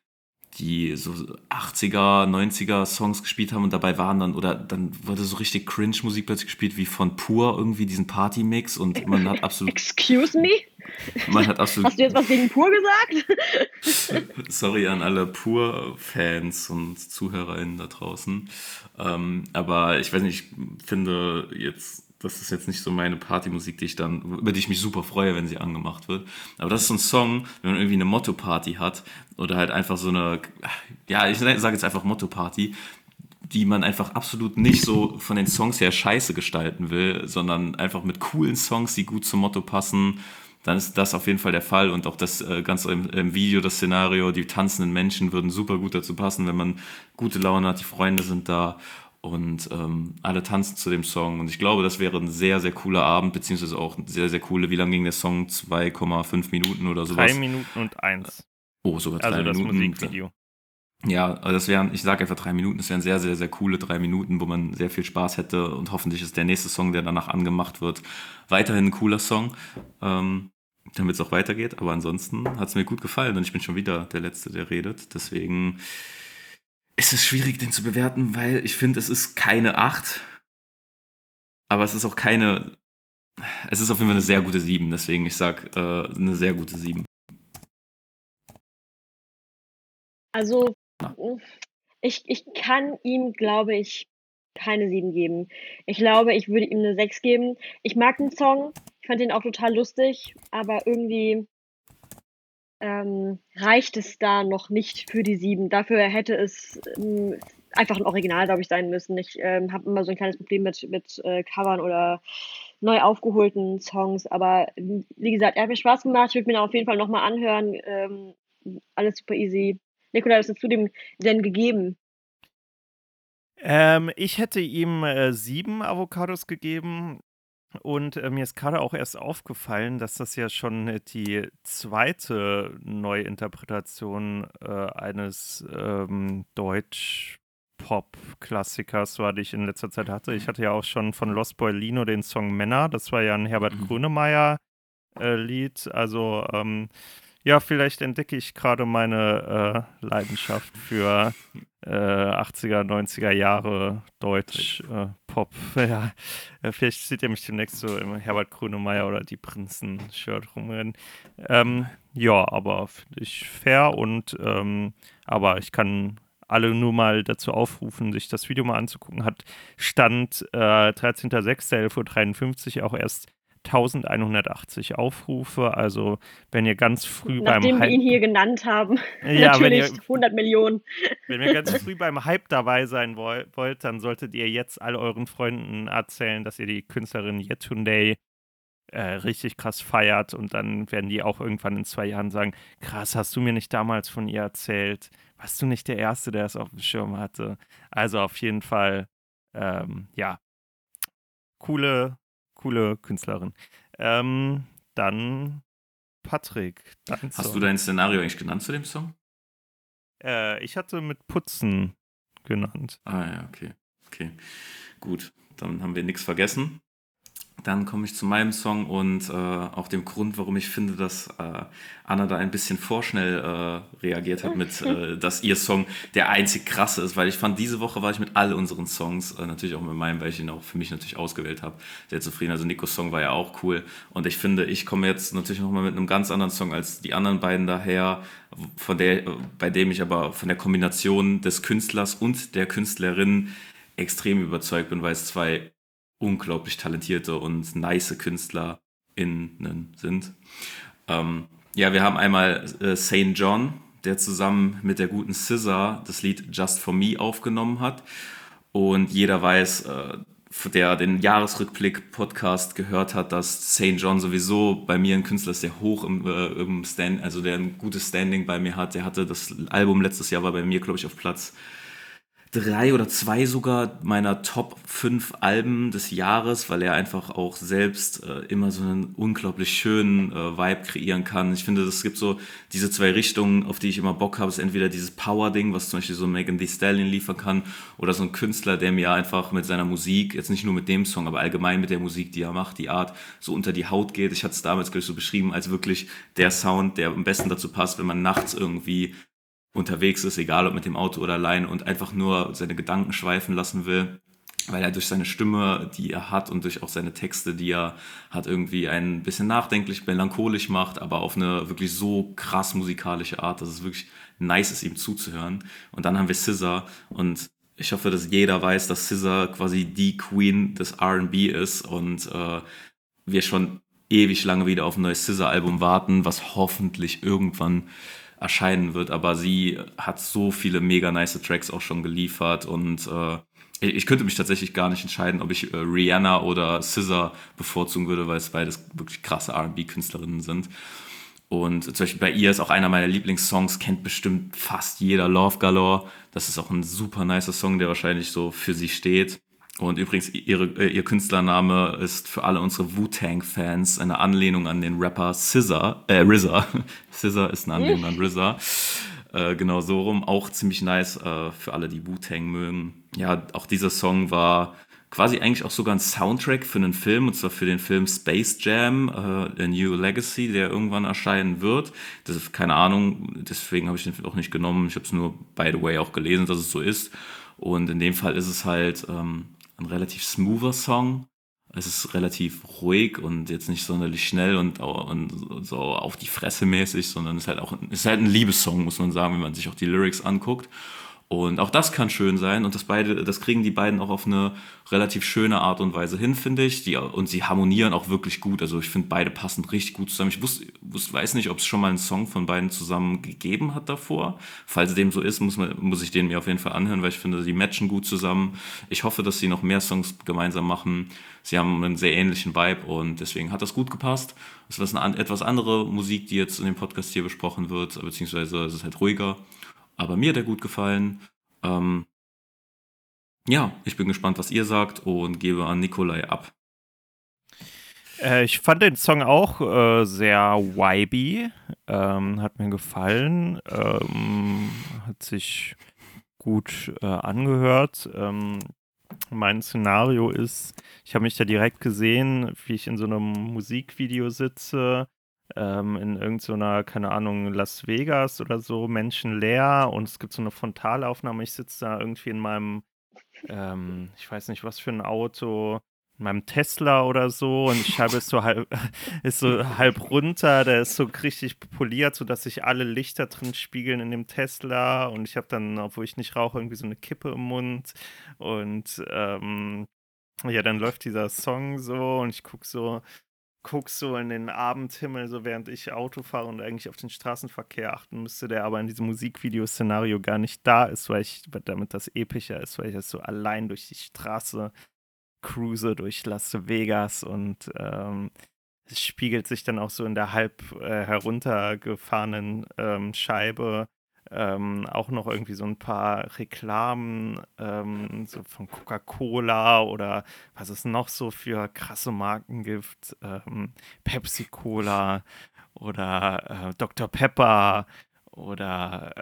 die so 80er, 90er Songs gespielt haben und dabei waren dann, oder dann wurde so richtig Cringe-Musik plötzlich gespielt, wie von Pur irgendwie diesen Party-Mix und man hat absolut. Excuse me? Man hat absolut. Hast du jetzt was gegen Pur gesagt? Sorry an alle Pur-Fans und ZuhörerInnen da draußen. Ähm, aber ich weiß nicht, ich finde jetzt das ist jetzt nicht so meine Partymusik, die ich dann, über die ich mich super freue, wenn sie angemacht wird. Aber das ist so ein Song, wenn man irgendwie eine Motto-Party hat oder halt einfach so eine, ja, ich sage jetzt einfach Motto-Party, die man einfach absolut nicht so von den Songs her scheiße gestalten will, sondern einfach mit coolen Songs, die gut zum Motto passen, dann ist das auf jeden Fall der Fall und auch das äh, Ganze im, im, Video, das Szenario, die tanzenden Menschen würden super gut dazu passen, wenn man gute Laune hat, die Freunde sind da und ähm, alle tanzen zu dem Song. Und ich glaube, das wäre ein sehr, sehr cooler Abend, beziehungsweise auch ein sehr, sehr coole. Wie lang ging der Song? 2,5 Minuten oder sowas? Drei Minuten und eins. Oh, sogar drei also Minuten. das Musikvideo. Ja, also das wären, ich sage einfach drei Minuten, das wären sehr, sehr, sehr coole drei Minuten, wo man sehr viel Spaß hätte und hoffentlich ist der nächste Song, der danach angemacht wird, weiterhin ein cooler Song, ähm, damit es auch weitergeht. Aber ansonsten hat es mir gut gefallen und ich bin schon wieder der Letzte, der redet. Deswegen ist es schwierig, den zu bewerten, weil ich finde, es ist keine 8. Aber es ist auch keine. Es ist auf jeden Fall eine sehr gute 7. Deswegen, ich sage äh, eine sehr gute 7. Also, ich, ich kann ihm, glaube ich, keine 7 geben. Ich glaube, ich würde ihm eine 6 geben. Ich mag den Song. Ich fand ihn auch total lustig, aber irgendwie ähm, reicht es da noch nicht für die sieben. Dafür hätte es ähm, einfach ein Original, glaube ich, sein müssen. Ich ähm, habe immer so ein kleines Problem mit, mit äh, Covern oder neu aufgeholten Songs, aber wie gesagt, er hat mir Spaß gemacht. Ich würde mir auf jeden Fall nochmal anhören. Ähm, alles super easy. Nikola, was hast du dem denn gegeben? Ähm, ich hätte ihm äh, sieben Avocados gegeben. Und äh, mir ist gerade auch erst aufgefallen, dass das ja schon äh, die zweite Neuinterpretation äh, eines ähm, Deutsch-Pop-Klassikers war, die ich in letzter Zeit hatte. Ich hatte ja auch schon von Lost Boy Lino den Song Männer. Das war ja ein Herbert mhm. Grönemeyer-Lied. Äh, also ähm, ja, vielleicht entdecke ich gerade meine äh, Leidenschaft für äh, 80er, 90er Jahre Deutsch, äh, Pop. Ja, äh, vielleicht sieht ihr mich demnächst so im Herbert Grönemeyer oder die Prinzen-Shirt rumrennen. Ähm, ja, aber finde ich fair und ähm, aber ich kann alle nur mal dazu aufrufen, sich das Video mal anzugucken. Hat Stand äh, 13.06.11.53 Uhr auch erst 1180 Aufrufe. Also, wenn ihr ganz früh Nachdem beim Hype. wir ihn hier genannt haben. Ja, natürlich wenn ihr, 100 Millionen. Wenn ihr ganz früh beim Hype dabei sein wollt, dann solltet ihr jetzt all euren Freunden erzählen, dass ihr die Künstlerin Yetunde äh, richtig krass feiert und dann werden die auch irgendwann in zwei Jahren sagen: Krass, hast du mir nicht damals von ihr erzählt? Warst du nicht der Erste, der es auf dem Schirm hatte? Also auf jeden Fall, ähm, ja, coole coole Künstlerin. Ähm, dann Patrick. Hast Song. du dein Szenario eigentlich genannt zu dem Song? Äh, ich hatte mit Putzen genannt. Ah ja, okay. Okay. Gut. Dann haben wir nichts vergessen. Dann komme ich zu meinem Song und äh, auch dem Grund, warum ich finde, dass äh, Anna da ein bisschen vorschnell äh, reagiert hat mit, äh, dass ihr Song der einzig krasse ist, weil ich fand, diese Woche war ich mit all unseren Songs, äh, natürlich auch mit meinem, weil ich ihn auch für mich natürlich ausgewählt habe, sehr zufrieden. Also Nikos Song war ja auch cool und ich finde, ich komme jetzt natürlich nochmal mit einem ganz anderen Song als die anderen beiden daher, von der, bei dem ich aber von der Kombination des Künstlers und der Künstlerin extrem überzeugt bin, weil es zwei unglaublich talentierte und nice KünstlerInnen sind. Ähm, ja, wir haben einmal äh, St. John, der zusammen mit der guten Scissor das Lied Just For Me aufgenommen hat. Und jeder weiß, äh, der den Jahresrückblick-Podcast gehört hat, dass St. John sowieso bei mir ein Künstler ist, der hoch im, äh, im Stand, also der ein gutes Standing bei mir hat. Der hatte das Album letztes Jahr war bei mir, glaube ich, auf Platz drei oder zwei sogar meiner Top 5 Alben des Jahres, weil er einfach auch selbst äh, immer so einen unglaublich schönen äh, Vibe kreieren kann. Ich finde, es gibt so diese zwei Richtungen, auf die ich immer Bock habe. Es ist entweder dieses Power-Ding, was zum Beispiel so Megan Thee Stallion liefern kann, oder so ein Künstler, der mir einfach mit seiner Musik, jetzt nicht nur mit dem Song, aber allgemein mit der Musik, die er macht, die Art, so unter die Haut geht. Ich hatte es damals, glaube ich, so beschrieben, als wirklich der Sound, der am besten dazu passt, wenn man nachts irgendwie unterwegs ist, egal ob mit dem Auto oder allein und einfach nur seine Gedanken schweifen lassen will, weil er durch seine Stimme, die er hat und durch auch seine Texte, die er hat, irgendwie ein bisschen nachdenklich, melancholisch macht, aber auf eine wirklich so krass musikalische Art, dass es wirklich nice ist, ihm zuzuhören. Und dann haben wir Scissor und ich hoffe, dass jeder weiß, dass Scissor quasi die Queen des R&B ist und äh, wir schon ewig lange wieder auf ein neues Scissor-Album warten, was hoffentlich irgendwann erscheinen wird, aber sie hat so viele mega nice Tracks auch schon geliefert und äh, ich könnte mich tatsächlich gar nicht entscheiden, ob ich äh, Rihanna oder Scissor bevorzugen würde, weil es beides wirklich krasse RB-Künstlerinnen sind. Und zum Beispiel bei ihr ist auch einer meiner Lieblingssongs, kennt bestimmt fast jeder Love Galore. Das ist auch ein super nicer Song, der wahrscheinlich so für sie steht. Und übrigens, ihre, äh, ihr Künstlername ist für alle unsere Wu-Tang-Fans eine Anlehnung an den Rapper Scissor, äh, RZA. Scissor ist eine Anlehnung an RZA. Äh, genau so rum. Auch ziemlich nice äh, für alle, die Wu-Tang mögen. Ja, auch dieser Song war quasi eigentlich auch sogar ein Soundtrack für einen Film, und zwar für den Film Space Jam, äh, A New Legacy, der irgendwann erscheinen wird. Das ist keine Ahnung, deswegen habe ich den auch nicht genommen. Ich habe es nur, by the way, auch gelesen, dass es so ist. Und in dem Fall ist es halt ähm, ein relativ smoother Song. Es ist relativ ruhig und jetzt nicht sonderlich schnell und, und so auf die Fresse mäßig, sondern es ist halt auch ist halt ein Liebessong, muss man sagen, wenn man sich auch die Lyrics anguckt. Und auch das kann schön sein und das beide, das kriegen die beiden auch auf eine relativ schöne Art und Weise hin, finde ich. Die, und sie harmonieren auch wirklich gut. Also ich finde beide passen richtig gut zusammen. Ich wusste, wusste, weiß nicht, ob es schon mal einen Song von beiden zusammen gegeben hat davor. Falls dem so ist, muss, man, muss ich den mir auf jeden Fall anhören, weil ich finde, sie matchen gut zusammen. Ich hoffe, dass sie noch mehr Songs gemeinsam machen. Sie haben einen sehr ähnlichen Vibe und deswegen hat das gut gepasst. Es ist eine etwas andere Musik, die jetzt in dem Podcast hier besprochen wird, beziehungsweise es ist halt ruhiger. Aber mir hat er gut gefallen. Ähm, ja, ich bin gespannt, was ihr sagt und gebe an Nikolai ab. Äh, ich fand den Song auch äh, sehr vibey. Ähm, hat mir gefallen. Ähm, hat sich gut äh, angehört. Ähm, mein Szenario ist, ich habe mich da direkt gesehen, wie ich in so einem Musikvideo sitze ähm, in irgendeiner, so keine Ahnung, Las Vegas oder so, menschenleer und es gibt so eine Frontalaufnahme. Ich sitze da irgendwie in meinem, ähm, ich weiß nicht, was für ein Auto, in meinem Tesla oder so und die Scheibe ist so halb, ist so halb runter, der ist so richtig poliert, sodass sich alle Lichter drin spiegeln in dem Tesla und ich habe dann, obwohl ich nicht rauche, irgendwie so eine Kippe im Mund und ähm, ja, dann läuft dieser Song so und ich gucke so, guckst so in den Abendhimmel, so während ich Auto fahre und eigentlich auf den Straßenverkehr achten müsste, der aber in diesem Musikvideo-Szenario gar nicht da ist, weil ich, damit das epischer ist, weil ich das so allein durch die Straße cruise, durch Las Vegas und ähm, es spiegelt sich dann auch so in der halb äh, heruntergefahrenen ähm, Scheibe ähm, auch noch irgendwie so ein paar Reklamen ähm, so von Coca-Cola oder was es noch so für krasse Marken gibt. Ähm, Pepsi-Cola oder äh, Dr. Pepper oder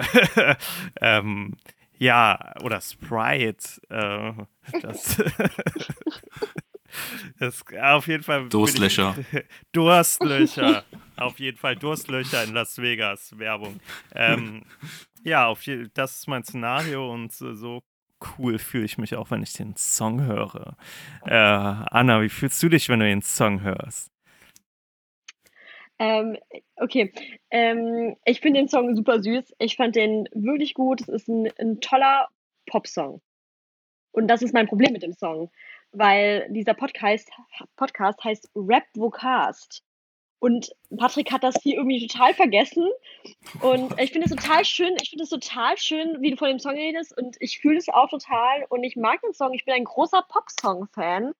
ähm, ja, oder Sprite. Äh, das, das auf jeden Fall. Durstlöcher. Durstlöcher auf jeden Fall Durstlöcher in Las Vegas, Werbung. Ähm, ja, auf je, das ist mein Szenario und so cool fühle ich mich auch, wenn ich den Song höre. Äh, Anna, wie fühlst du dich, wenn du den Song hörst? Ähm, okay, ähm, ich finde den Song super süß. Ich fand den wirklich gut. Es ist ein, ein toller Popsong. Und das ist mein Problem mit dem Song, weil dieser Podcast, Podcast heißt Rap Vocast. Und Patrick hat das hier irgendwie total vergessen. Und ich finde es total schön, ich finde es total schön, wie du von dem Song redest. Und ich fühle es auch total. Und ich mag den Song. Ich bin ein großer Pop-Song-Fan.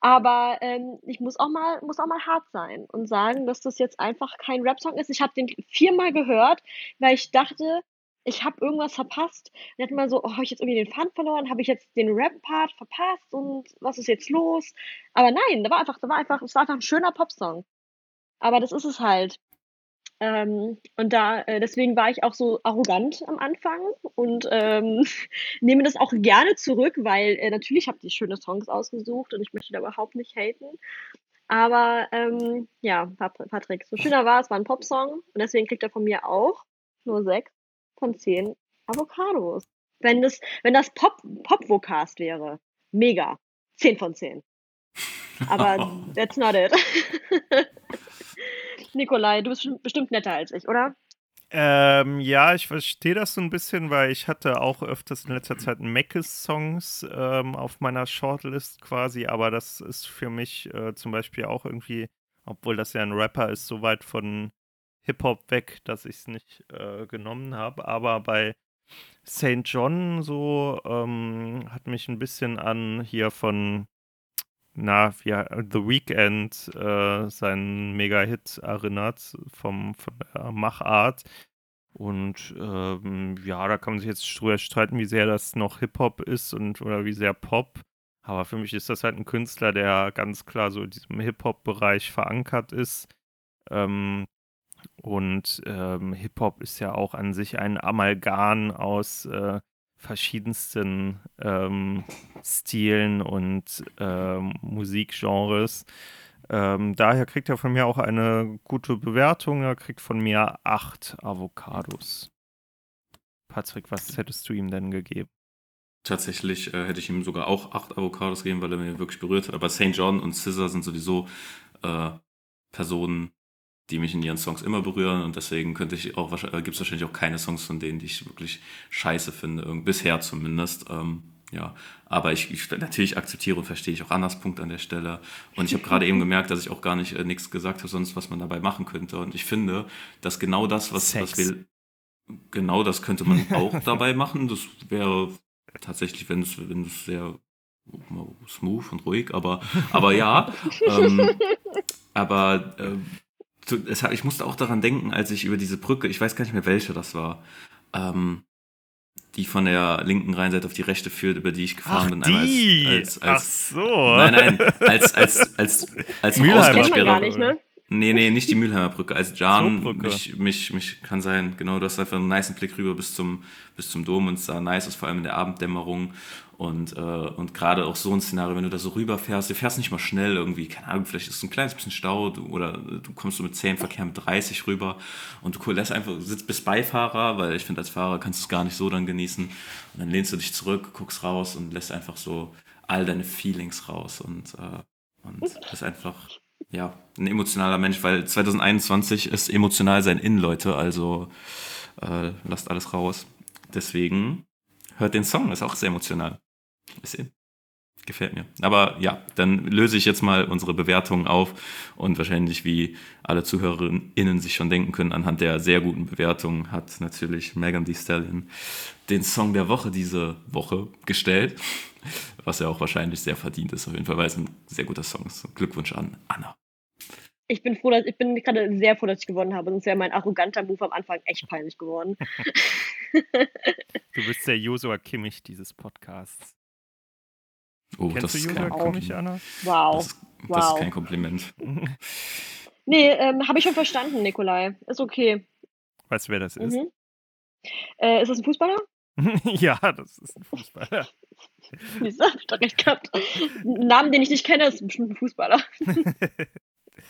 Aber ähm, ich muss auch mal, muss auch mal hart sein und sagen, dass das jetzt einfach kein Rap-Song ist. Ich habe den viermal gehört, weil ich dachte, ich habe irgendwas verpasst. Und dann mal so, oh, habe ich jetzt irgendwie den Fun verloren? Habe ich jetzt den Rap-Part verpasst? Und was ist jetzt los? Aber nein, da war einfach, da war einfach, es war einfach ein schöner Popsong. Aber das ist es halt. Ähm, und da, äh, deswegen war ich auch so arrogant am Anfang und ähm, nehme das auch gerne zurück, weil äh, natürlich habe ich schöne Songs ausgesucht und ich möchte da überhaupt nicht haten. Aber ähm, ja, Patrick, so schöner war es, war ein Popsong und deswegen kriegt er von mir auch nur sechs von zehn Avocados. Wenn das, wenn das Pop, Pop-Vocast wäre, mega. Zehn von zehn. Aber that's not it. Nikolai, du bist bestimmt netter als ich, oder? Ähm, ja, ich verstehe das so ein bisschen, weil ich hatte auch öfters in letzter Zeit Meckes-Songs ähm, auf meiner Shortlist quasi, aber das ist für mich äh, zum Beispiel auch irgendwie, obwohl das ja ein Rapper ist, so weit von Hip-Hop weg, dass ich es nicht äh, genommen habe. Aber bei St. John so ähm, hat mich ein bisschen an hier von na, ja, The Weeknd äh, seinen Mega-Hit erinnert vom, von der Machart. Und ähm, ja, da kann man sich jetzt drüber streiten, wie sehr das noch Hip-Hop ist und oder wie sehr Pop. Aber für mich ist das halt ein Künstler, der ganz klar so in diesem Hip-Hop-Bereich verankert ist. Ähm, und ähm, Hip-Hop ist ja auch an sich ein Amalgam aus äh, verschiedensten ähm, Stilen und ähm, Musikgenres. Ähm, daher kriegt er von mir auch eine gute Bewertung. Er kriegt von mir acht Avocados. Patrick, was hättest du ihm denn gegeben? Tatsächlich äh, hätte ich ihm sogar auch acht Avocados gegeben, weil er mir wirklich berührt hat. Aber St. John und Scissor sind sowieso äh, Personen, die mich in ihren Songs immer berühren und deswegen könnte ich auch äh, gibt es wahrscheinlich auch keine Songs von denen, die ich wirklich scheiße finde, bisher zumindest. Ähm, ja, aber ich, ich, natürlich akzeptiere und verstehe ich auch Annas Punkt an der Stelle. Und ich habe gerade eben gemerkt, dass ich auch gar nicht äh, nichts gesagt habe, sonst was man dabei machen könnte. Und ich finde, dass genau das, was, was wir, genau das könnte man auch dabei machen. Das wäre tatsächlich, wenn es, wenn es sehr smooth und ruhig, aber, aber ja. ähm, aber äh, ich musste auch daran denken, als ich über diese Brücke, ich weiß gar nicht mehr welche das war, ähm, die von der linken Rheinseite auf die rechte führt, über die ich gefahren Ach, bin. Die. Als, als, als, Ach so. Nein, nein, als, als, als, als Ausgangssperre. gar nicht, ne? Nee, nee, nicht die Mülheimer Brücke. Als Jan, mich, mich, mich, kann sein, genau, du hast einfach einen nice Blick rüber bis zum, bis zum Dom und es sah nice aus, vor allem in der Abenddämmerung. Und, äh, und gerade auch so ein Szenario, wenn du da so rüberfährst, du fährst nicht mal schnell irgendwie, keine Ahnung, vielleicht ist es ein kleines bisschen Stau du, oder du kommst so mit 10 Verkehr mit 30 rüber und du lässt einfach, sitzt bis Beifahrer, weil ich finde, als Fahrer kannst du es gar nicht so dann genießen. Und dann lehnst du dich zurück, guckst raus und lässt einfach so all deine Feelings raus und, äh, und das ist einfach, ja, ein emotionaler Mensch, weil 2021 ist emotional sein In, Leute, also äh, lasst alles raus. Deswegen hört den Song, ist auch sehr emotional. Bisschen. Gefällt mir. Aber ja, dann löse ich jetzt mal unsere Bewertungen auf und wahrscheinlich, wie alle ZuhörerInnen sich schon denken können, anhand der sehr guten Bewertung hat natürlich Megan Thee Stallion den Song der Woche diese Woche gestellt, was ja auch wahrscheinlich sehr verdient ist, auf jeden Fall, weil es ein sehr guter Song ist. Glückwunsch an Anna. Ich bin froh, dass ich bin gerade sehr froh, dass ich gewonnen habe, sonst wäre mein arroganter Move am Anfang echt peinlich geworden. du bist der Josua Kimmich dieses Podcasts. Oh, Kennst das du ist kein Kompliment, Anna? Wow. Das, das wow. ist kein Kompliment. nee, ähm, habe ich schon verstanden, Nikolai. Ist okay. Weißt du, wer das ist? Mhm. Äh, ist das ein Fußballer? ja, das ist ein Fußballer. Wieso? Hab ich doch recht gehabt. Ein Namen, den ich nicht kenne, ist bestimmt ein Fußballer.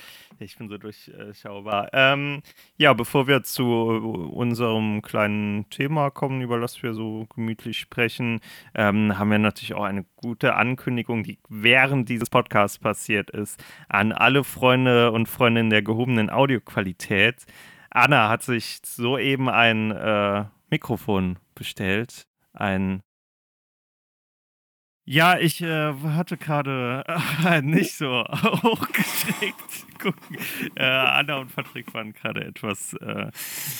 Ich bin so durchschaubar. Ähm, ja, bevor wir zu unserem kleinen Thema kommen, über das wir so gemütlich sprechen, ähm, haben wir natürlich auch eine gute Ankündigung, die während dieses Podcasts passiert ist, an alle Freunde und Freundinnen der gehobenen Audioqualität. Anna hat sich soeben ein äh, Mikrofon bestellt, ein Ja, ich äh, hatte gerade äh, nicht so hochgeschickt gucken. Äh, Anna und Patrick waren gerade etwas äh,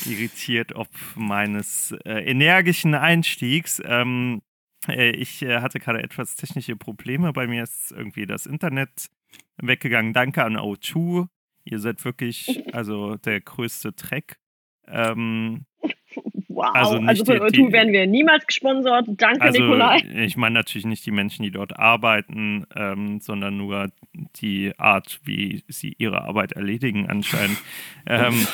irritiert ob meines äh, energischen Einstiegs. Ähm, äh, ich hatte gerade etwas technische Probleme. Bei mir ist irgendwie das Internet weggegangen. Danke an O2. Ihr seid wirklich also der größte Track. Ähm, Wow, also, also von O2 werden wir niemals gesponsert. Danke, also, Nikolai. Ich meine natürlich nicht die Menschen, die dort arbeiten, ähm, sondern nur die Art, wie sie ihre Arbeit erledigen anscheinend. ähm,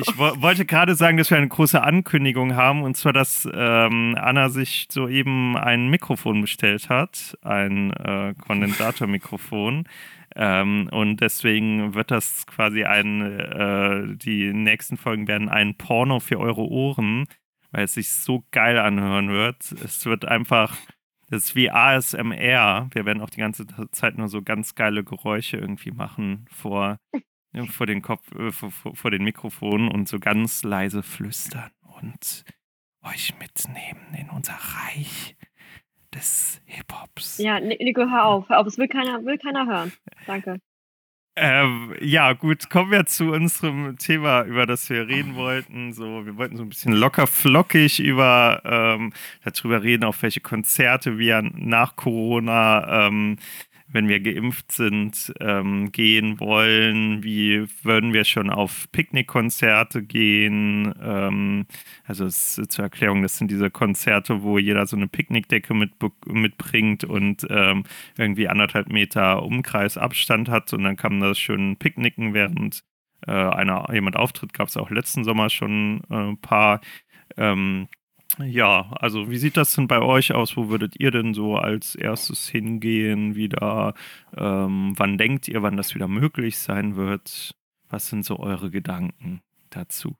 ich wo wollte gerade sagen, dass wir eine große Ankündigung haben, und zwar, dass ähm, Anna sich soeben ein Mikrofon bestellt hat, ein äh, Kondensatormikrofon. Ähm, und deswegen wird das quasi ein, äh, die nächsten Folgen werden ein Porno für eure Ohren, weil es sich so geil anhören wird. Es wird einfach, das ist wie ASMR. Wir werden auch die ganze Zeit nur so ganz geile Geräusche irgendwie machen vor, vor den Kopf, äh, vor, vor den Mikrofonen und so ganz leise flüstern und euch mitnehmen in unser Reich des Hip-Hops. Ja, Nico, hör auf, hör auf, es will keiner, will keiner hören. Danke. Ähm, ja, gut, kommen wir zu unserem Thema, über das wir reden wollten. So, wir wollten so ein bisschen locker flockig über ähm, darüber reden, auf welche Konzerte wir nach Corona ähm, wenn wir geimpft sind, ähm, gehen wollen? Wie würden wir schon auf Picknickkonzerte gehen? Ähm, also es, zur Erklärung, das sind diese Konzerte, wo jeder so eine Picknickdecke mit, mitbringt und ähm, irgendwie anderthalb Meter Umkreisabstand hat und dann kann man das schön picknicken, während äh, einer, jemand auftritt. Gab es auch letzten Sommer schon äh, ein paar. Ähm, ja, also wie sieht das denn bei euch aus? Wo würdet ihr denn so als erstes hingehen wieder? Ähm, wann denkt ihr, wann das wieder möglich sein wird? Was sind so eure Gedanken dazu?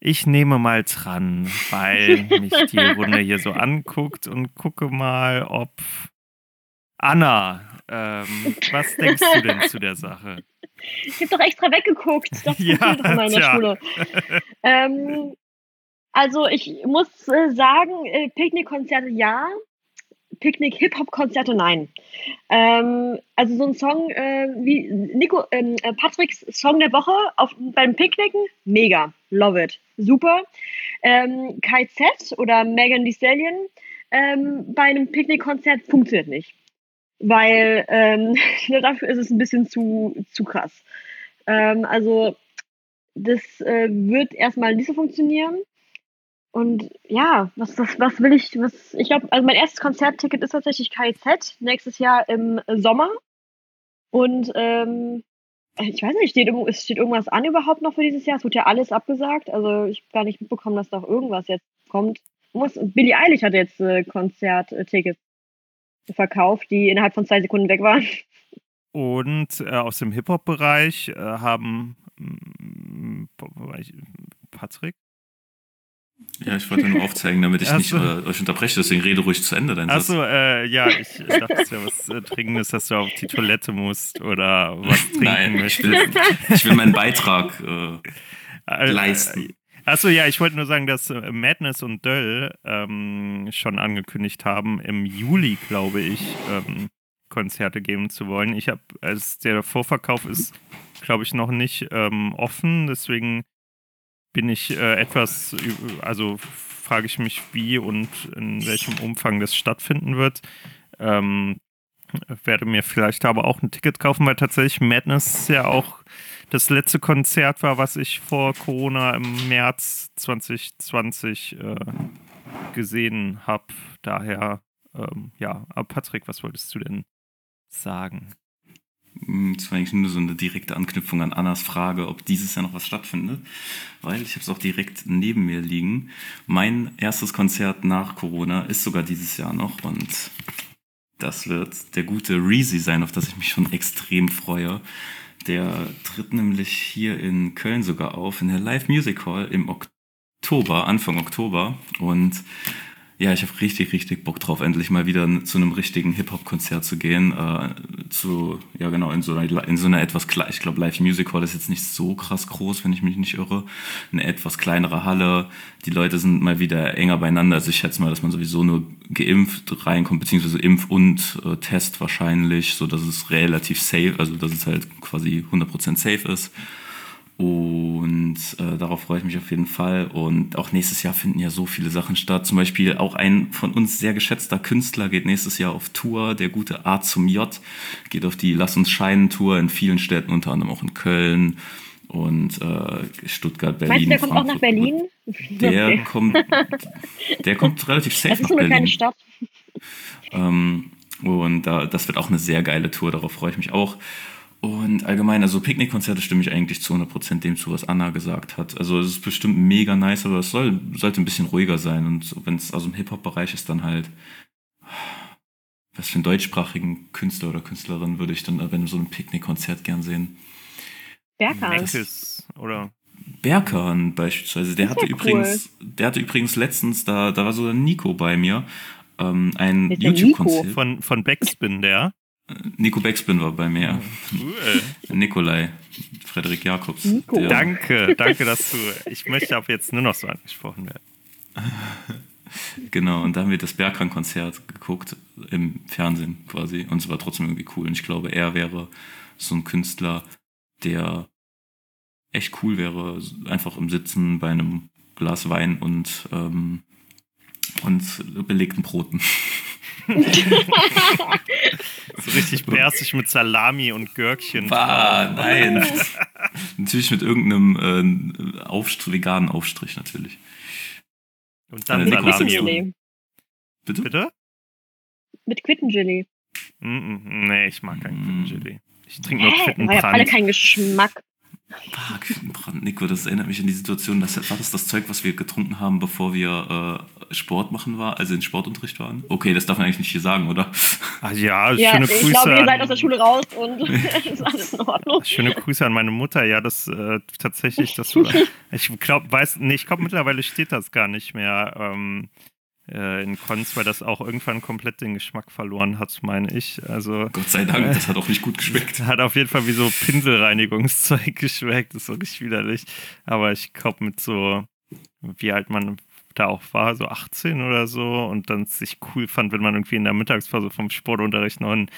Ich nehme mal dran, weil mich die Runde hier so anguckt und gucke mal, ob Anna, ähm, was denkst du denn zu der Sache? Ich habe doch extra weggeguckt. Das ja, doch immer in der Schule. Ähm, also ich muss äh, sagen, äh, Picknickkonzerte ja, Picknick-Hip-Hop-Konzerte nein. Ähm, also so ein Song äh, wie Nico, ähm, äh, Patricks Song der Woche auf, beim Picknicken, mega, love it, super. Ähm, KZ oder Megan Thee Stallion ähm, bei einem Picknickkonzert funktioniert nicht weil ähm, dafür ist es ein bisschen zu, zu krass. Ähm, also das äh, wird erstmal nicht so funktionieren. Und ja, was, was, was will ich, was, ich glaube, also mein erstes Konzertticket ist tatsächlich KIZ, nächstes Jahr im Sommer. Und ähm, ich weiß nicht, steht, steht irgendwas an überhaupt noch für dieses Jahr? Es wird ja alles abgesagt. Also ich habe gar nicht mitbekommen, dass doch irgendwas jetzt kommt. Muss, Billie Eilish hat jetzt äh, Konzerttickets verkauft, die innerhalb von zwei Sekunden weg waren. Und äh, aus dem Hip-Hop-Bereich äh, haben mm, Patrick? Ja, ich wollte nur aufzeigen, damit ich nicht äh, euch unterbreche, deswegen rede ruhig zu Ende dein Achso, äh, ja, ich, ich dachte, es ist ja was äh, Dringendes, dass du auf die Toilette musst oder was trinken Nein, möchtest. Ich will, ich will meinen Beitrag äh, leisten. Achso, ja, ich wollte nur sagen, dass äh, Madness und Döll ähm, schon angekündigt haben, im Juli, glaube ich, ähm, Konzerte geben zu wollen. Ich habe, als der Vorverkauf ist, glaube ich, noch nicht ähm, offen, deswegen bin ich äh, etwas, also frage ich mich, wie und in welchem Umfang das stattfinden wird. Ähm, werde mir vielleicht aber auch ein Ticket kaufen, weil tatsächlich Madness ja auch das letzte Konzert war, was ich vor Corona im März 2020 äh, gesehen habe. Daher, ähm, ja, aber Patrick, was wolltest du denn sagen? Hm, das war eigentlich nur so eine direkte Anknüpfung an Annas Frage, ob dieses Jahr noch was stattfindet, weil ich habe es auch direkt neben mir liegen. Mein erstes Konzert nach Corona ist sogar dieses Jahr noch und das wird der gute Reezy sein, auf das ich mich schon extrem freue. Der tritt nämlich hier in Köln sogar auf, in der Live Music Hall im Oktober, Anfang Oktober. Und Ja, ich habe richtig, richtig Bock drauf, endlich mal wieder zu einem richtigen Hip-Hop-Konzert zu gehen. Äh, zu, ja genau, in so einer, in so einer etwas, ich glaube, Live Music Hall ist jetzt nicht so krass groß, wenn ich mich nicht irre. Eine etwas kleinere Halle. Die Leute sind mal wieder enger beieinander. Also ich schätze mal, dass man sowieso nur geimpft reinkommt, beziehungsweise Impf- und äh, Test wahrscheinlich, so dass es relativ safe, also dass es halt quasi 100% safe ist. Und äh, darauf freue ich mich auf jeden Fall. Und auch nächstes Jahr finden ja so viele Sachen statt. Zum Beispiel auch ein von uns sehr geschätzter Künstler geht nächstes Jahr auf Tour. Der gute A zum J geht auf die Lass uns scheinen Tour in vielen Städten, unter anderem auch in Köln und äh, Stuttgart, Berlin. Meinst du, der kommt auch nach Berlin? Der okay. kommt, der kommt relativ safe das ist nach Berlin. Eine kleine Stadt. Ähm, und da, das wird auch eine sehr geile Tour. Darauf freue ich mich auch. Und allgemein, also Picknickkonzerte stimme ich eigentlich zu 100% dem zu, was Anna gesagt hat. Also es ist bestimmt mega nice, aber es soll, sollte ein bisschen ruhiger sein. Und wenn es also im Hip-Hop-Bereich ist, dann halt, was für einen deutschsprachigen Künstler oder Künstlerin würde ich dann bei so einem Picknickkonzert gern sehen? Berkan. oder? Berkan beispielsweise. Der hatte ja übrigens, cool. der hatte übrigens letztens, da, da war so der Nico bei mir, ähm, ein YouTube-Konzert. Von, von Backspin, der? Nico Backspin war bei mir. Cool. Nikolai, Frederik Jakobs. Nico. der- Danke, danke, dass du. Ich möchte ab jetzt nur noch so angesprochen werden. Genau, und da haben wir das Bergkrank-Konzert geguckt, im Fernsehen quasi. Und es war trotzdem irgendwie cool. Und ich glaube, er wäre so ein Künstler, der echt cool wäre, einfach im Sitzen bei einem Glas Wein und, ähm, und belegten Broten. So richtig persig mit Salami und Gürkchen. Bah, nein. natürlich mit irgendeinem äh, Aufstrich, veganen Aufstrich natürlich. Und dann Äh, was Salami. Bitte? Bitte? Mit Quittengelee. Mm -mm, nee, ich mag keinen Mm. Quittengelee. Ich trinke nur? Da war ja alle Quittenbrand. keinen Geschmack. Ah, Küchenbrand, Nico, das erinnert mich an die Situation, das war das das Zeug, was wir getrunken haben, bevor wir äh, Sport machen war, also in Sportunterricht waren? Okay, das darf man eigentlich nicht hier sagen, oder? Ah, ja, Ja, schöne ich Grüße. glaube, ihr seid aus der Schule raus und ist alles in Ordnung. Schöne Grüße an meine Mutter. Ja, das äh, tatsächlich, das ich glaube, weiß, nee, ich glaube mittlerweile steht das gar nicht mehr ähm, äh, in Cons, weil das auch irgendwann komplett den Geschmack verloren hat, meine ich. Also Gott sei Dank, das hat auch nicht gut geschmeckt. hat auf jeden Fall wie so Pinselreinigungszeug geschmeckt. Das ist richtig widerlich. Aber ich glaube mit so, wie alt man da auch war, so 18 oder so und dann sich cool fand, wenn man irgendwie in der Mittagspause vom Sportunterricht noch ein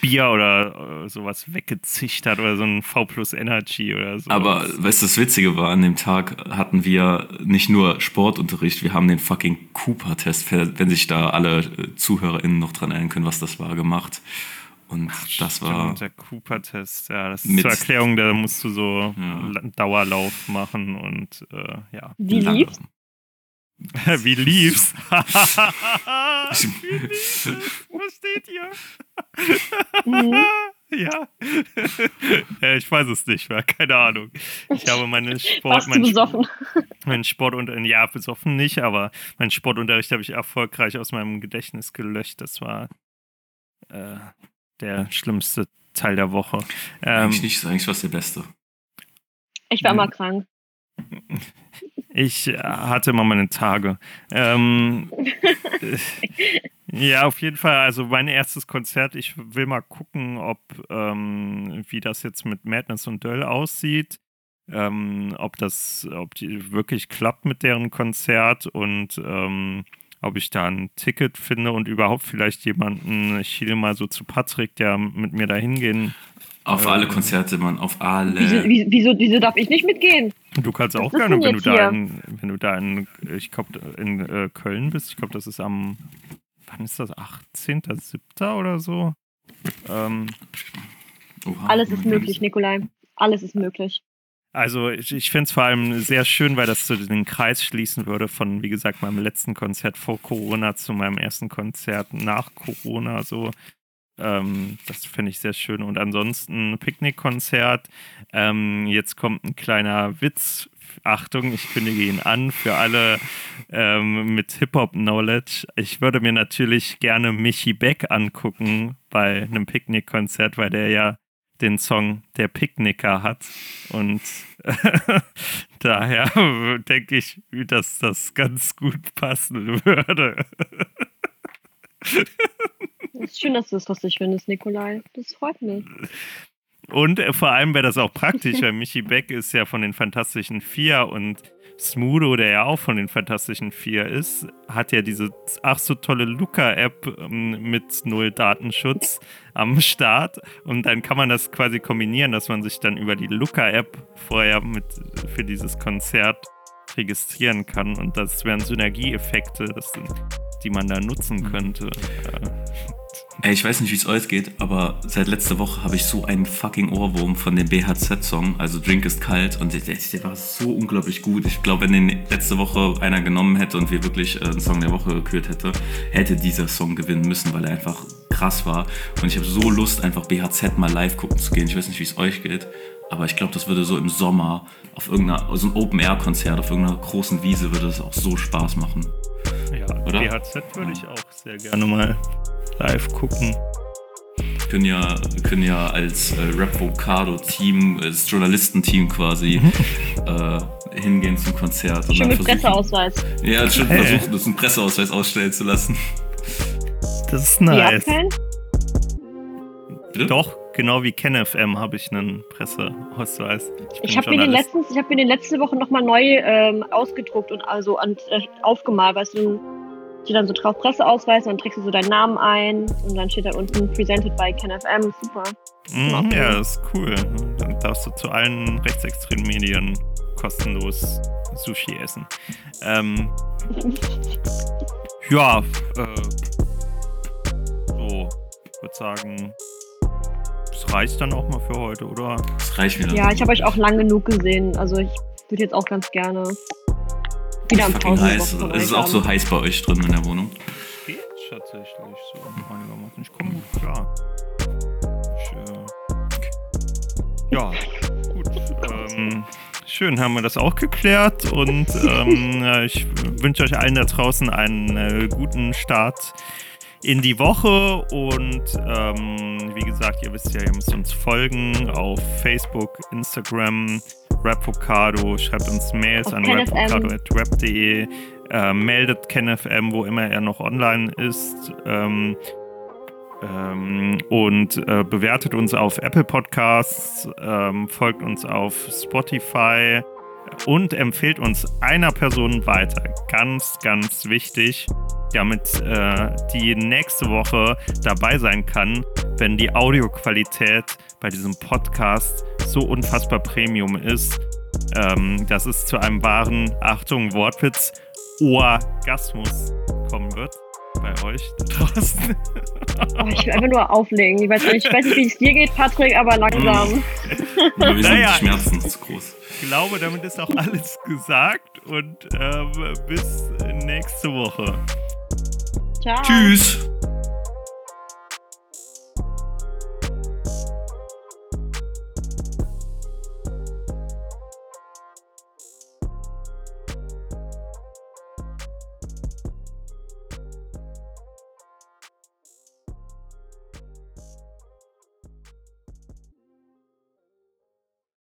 Bier oder äh, sowas weggezischt hat oder so ein V plus Energy oder so. Aber weißt du, das Witzige war, an dem Tag hatten wir nicht nur Sportunterricht, wir haben den fucking Cooper-Test, wenn sich da alle äh, ZuhörerInnen noch dran erinnern können, was das war, gemacht. Und das war. Stimmt, der Cooper-Test, ja, das ist Mit- zur Erklärung, da musst du so Ja. La- Dauerlauf machen und äh, ja. Wie lief's? Wie lief's? Wie lief's? Was steht hier? Ja. ja. Ich weiß es nicht mehr, keine Ahnung. Ich habe meine Sport, Warst du mein, besoffen? mein Sport und ja, besoffen nicht, aber mein Sportunterricht habe ich erfolgreich aus meinem Gedächtnis gelöscht. Das war äh, der schlimmste Teil der Woche. Ähm, Eigentlich nicht, eigentlich war es der Beste. Ich war immer krank. Ich äh, hatte immer meine Tage. Ähm, äh, ja, auf jeden Fall. Also mein erstes Konzert. Ich will mal gucken, ob ähm, wie das jetzt mit Madness und Döll aussieht. Ähm, ob das, ob die wirklich klappt mit deren Konzert und ähm, ob ich da ein Ticket finde und überhaupt vielleicht jemanden. Ich schiele mal so zu Patrick, der mit mir da hingehen. Auf Äh, alle Konzerte, Mann, auf alle. wieso, wieso, wieso darf ich nicht mitgehen? Du kannst auch gerne, wenn du da in, wenn du da in, ich glaube, in äh, Köln bist. Ich glaube, das ist am, wann ist das? 18.07. oder so? Ähm, Oha, Alles ist möglich, Nikolai. Alles ist möglich. also ich, ich finde es vor allem sehr schön, weil das so den Kreis schließen würde von, wie gesagt, meinem letzten Konzert vor Corona zu meinem ersten Konzert nach Corona. So, ähm, das finde ich sehr schön. Und ansonsten Picknickkonzert. Ähm, jetzt kommt ein kleiner Witz. Achtung, ich kündige ihn an für alle ähm, mit Hip-Hop-Knowledge. Ich würde mir natürlich gerne Michi Beck angucken bei einem Picknickkonzert, weil der ja den Song Der Picknicker hat. Und Daher denke ich, dass das ganz gut passen würde. Es ist schön, dass du das lustig findest, Nikolai. Das freut mich. Und äh, vor allem wäre das auch praktisch, weil Michi Beck ist ja von den Fantastischen Vier und Smudo, der ja auch von den Fantastischen Vier ist, hat ja diese ach so tolle Luca-App ähm, mit null Datenschutz am Start. Und dann kann man das quasi kombinieren, dass man sich dann über die Luca-App vorher mit für dieses Konzert registrieren kann. Und das wären Synergieeffekte, die man da nutzen mhm. könnte. Äh, Ey, ich weiß nicht, wie es euch geht, aber seit letzter Woche habe ich so einen fucking Ohrwurm von dem BHZ-Song, also Drink ist kalt, und der, der, war so unglaublich gut. Ich glaube, wenn den letzte Woche einer genommen hätte und wir wirklich äh, einen Song der Woche gekürt hätte, hätte dieser Song gewinnen müssen, weil er einfach krass war. Und ich habe so Lust, einfach BHZ mal live gucken zu gehen. Ich weiß nicht, wie es euch geht, aber ich glaube, das würde so im Sommer auf irgendeiner, so ein Open-Air-Konzert auf irgendeiner großen Wiese würde das auch so Spaß machen. Ja, Oder? BHZ würde ich auch sehr gerne mal live gucken. Wir können ja, können ja als äh, Rap-Vocado-Team, als Journalistenteam quasi mhm. äh, hingehen zum Konzert. Schon mit Presseausweis. Ja, schon hey. versuchen, das einen Presseausweis ausstellen zu lassen. Das ist nice. Doch, genau wie KenFM habe ich einen Presseausweis. Ich, ich habe mir den letztens, ich habe mir den letzte Woche nochmal neu ähm, ausgedruckt und also an, äh, aufgemalt, weißt du, steht dann so drauf Presseausweis und dann trägst du so deinen Namen ein und dann steht da unten Presented by KenFM. Super. Mhm, ja, das ist cool. Dann darfst du zu allen rechtsextremen Medien kostenlos Sushi essen. Ähm, ja, äh, so, ich würde sagen, reicht dann auch mal für heute, oder? Das reicht wieder. Ja, ich habe euch auch lang genug gesehen. Also ich würde jetzt auch ganz gerne wieder am fucking heiß. Es ist auch so heiß bei euch drin in der Wohnung. Geht tatsächlich so einigermaßen. Ich komme gut klar. Ich, äh, ja, gut. Ähm, schön, haben wir das auch geklärt und ähm, ich wünsche euch allen da draußen einen äh, guten Start in die Woche und ähm, wie gesagt, ihr wisst ja, ihr müsst uns folgen auf Facebook, Instagram, Rapvocado, schreibt uns Mails auf an rapvocado.rap.de, äh, meldet KenFM, wo immer er noch online ist. Ähm, ähm, und äh, bewertet uns auf Apple Podcasts, ähm, folgt uns auf Spotify. Und empfiehlt uns einer Person weiter. Ganz, ganz wichtig damit äh, die nächste Woche dabei sein kann, wenn die Audioqualität bei diesem Podcast so unfassbar Premium ist, ähm, dass es zu einem wahren, Achtung, Wortwitz, Orgasmus kommen wird bei euch da draußen. Oh, ich will einfach nur auflegen. Ich weiß nicht, ich weiß nicht wie es dir geht, Patrick, aber langsam. ja, wir sind naja, Schmerzen zu groß. Ich glaube, damit ist auch alles gesagt und ähm, bis nächste Woche. Ciao. Tschüss.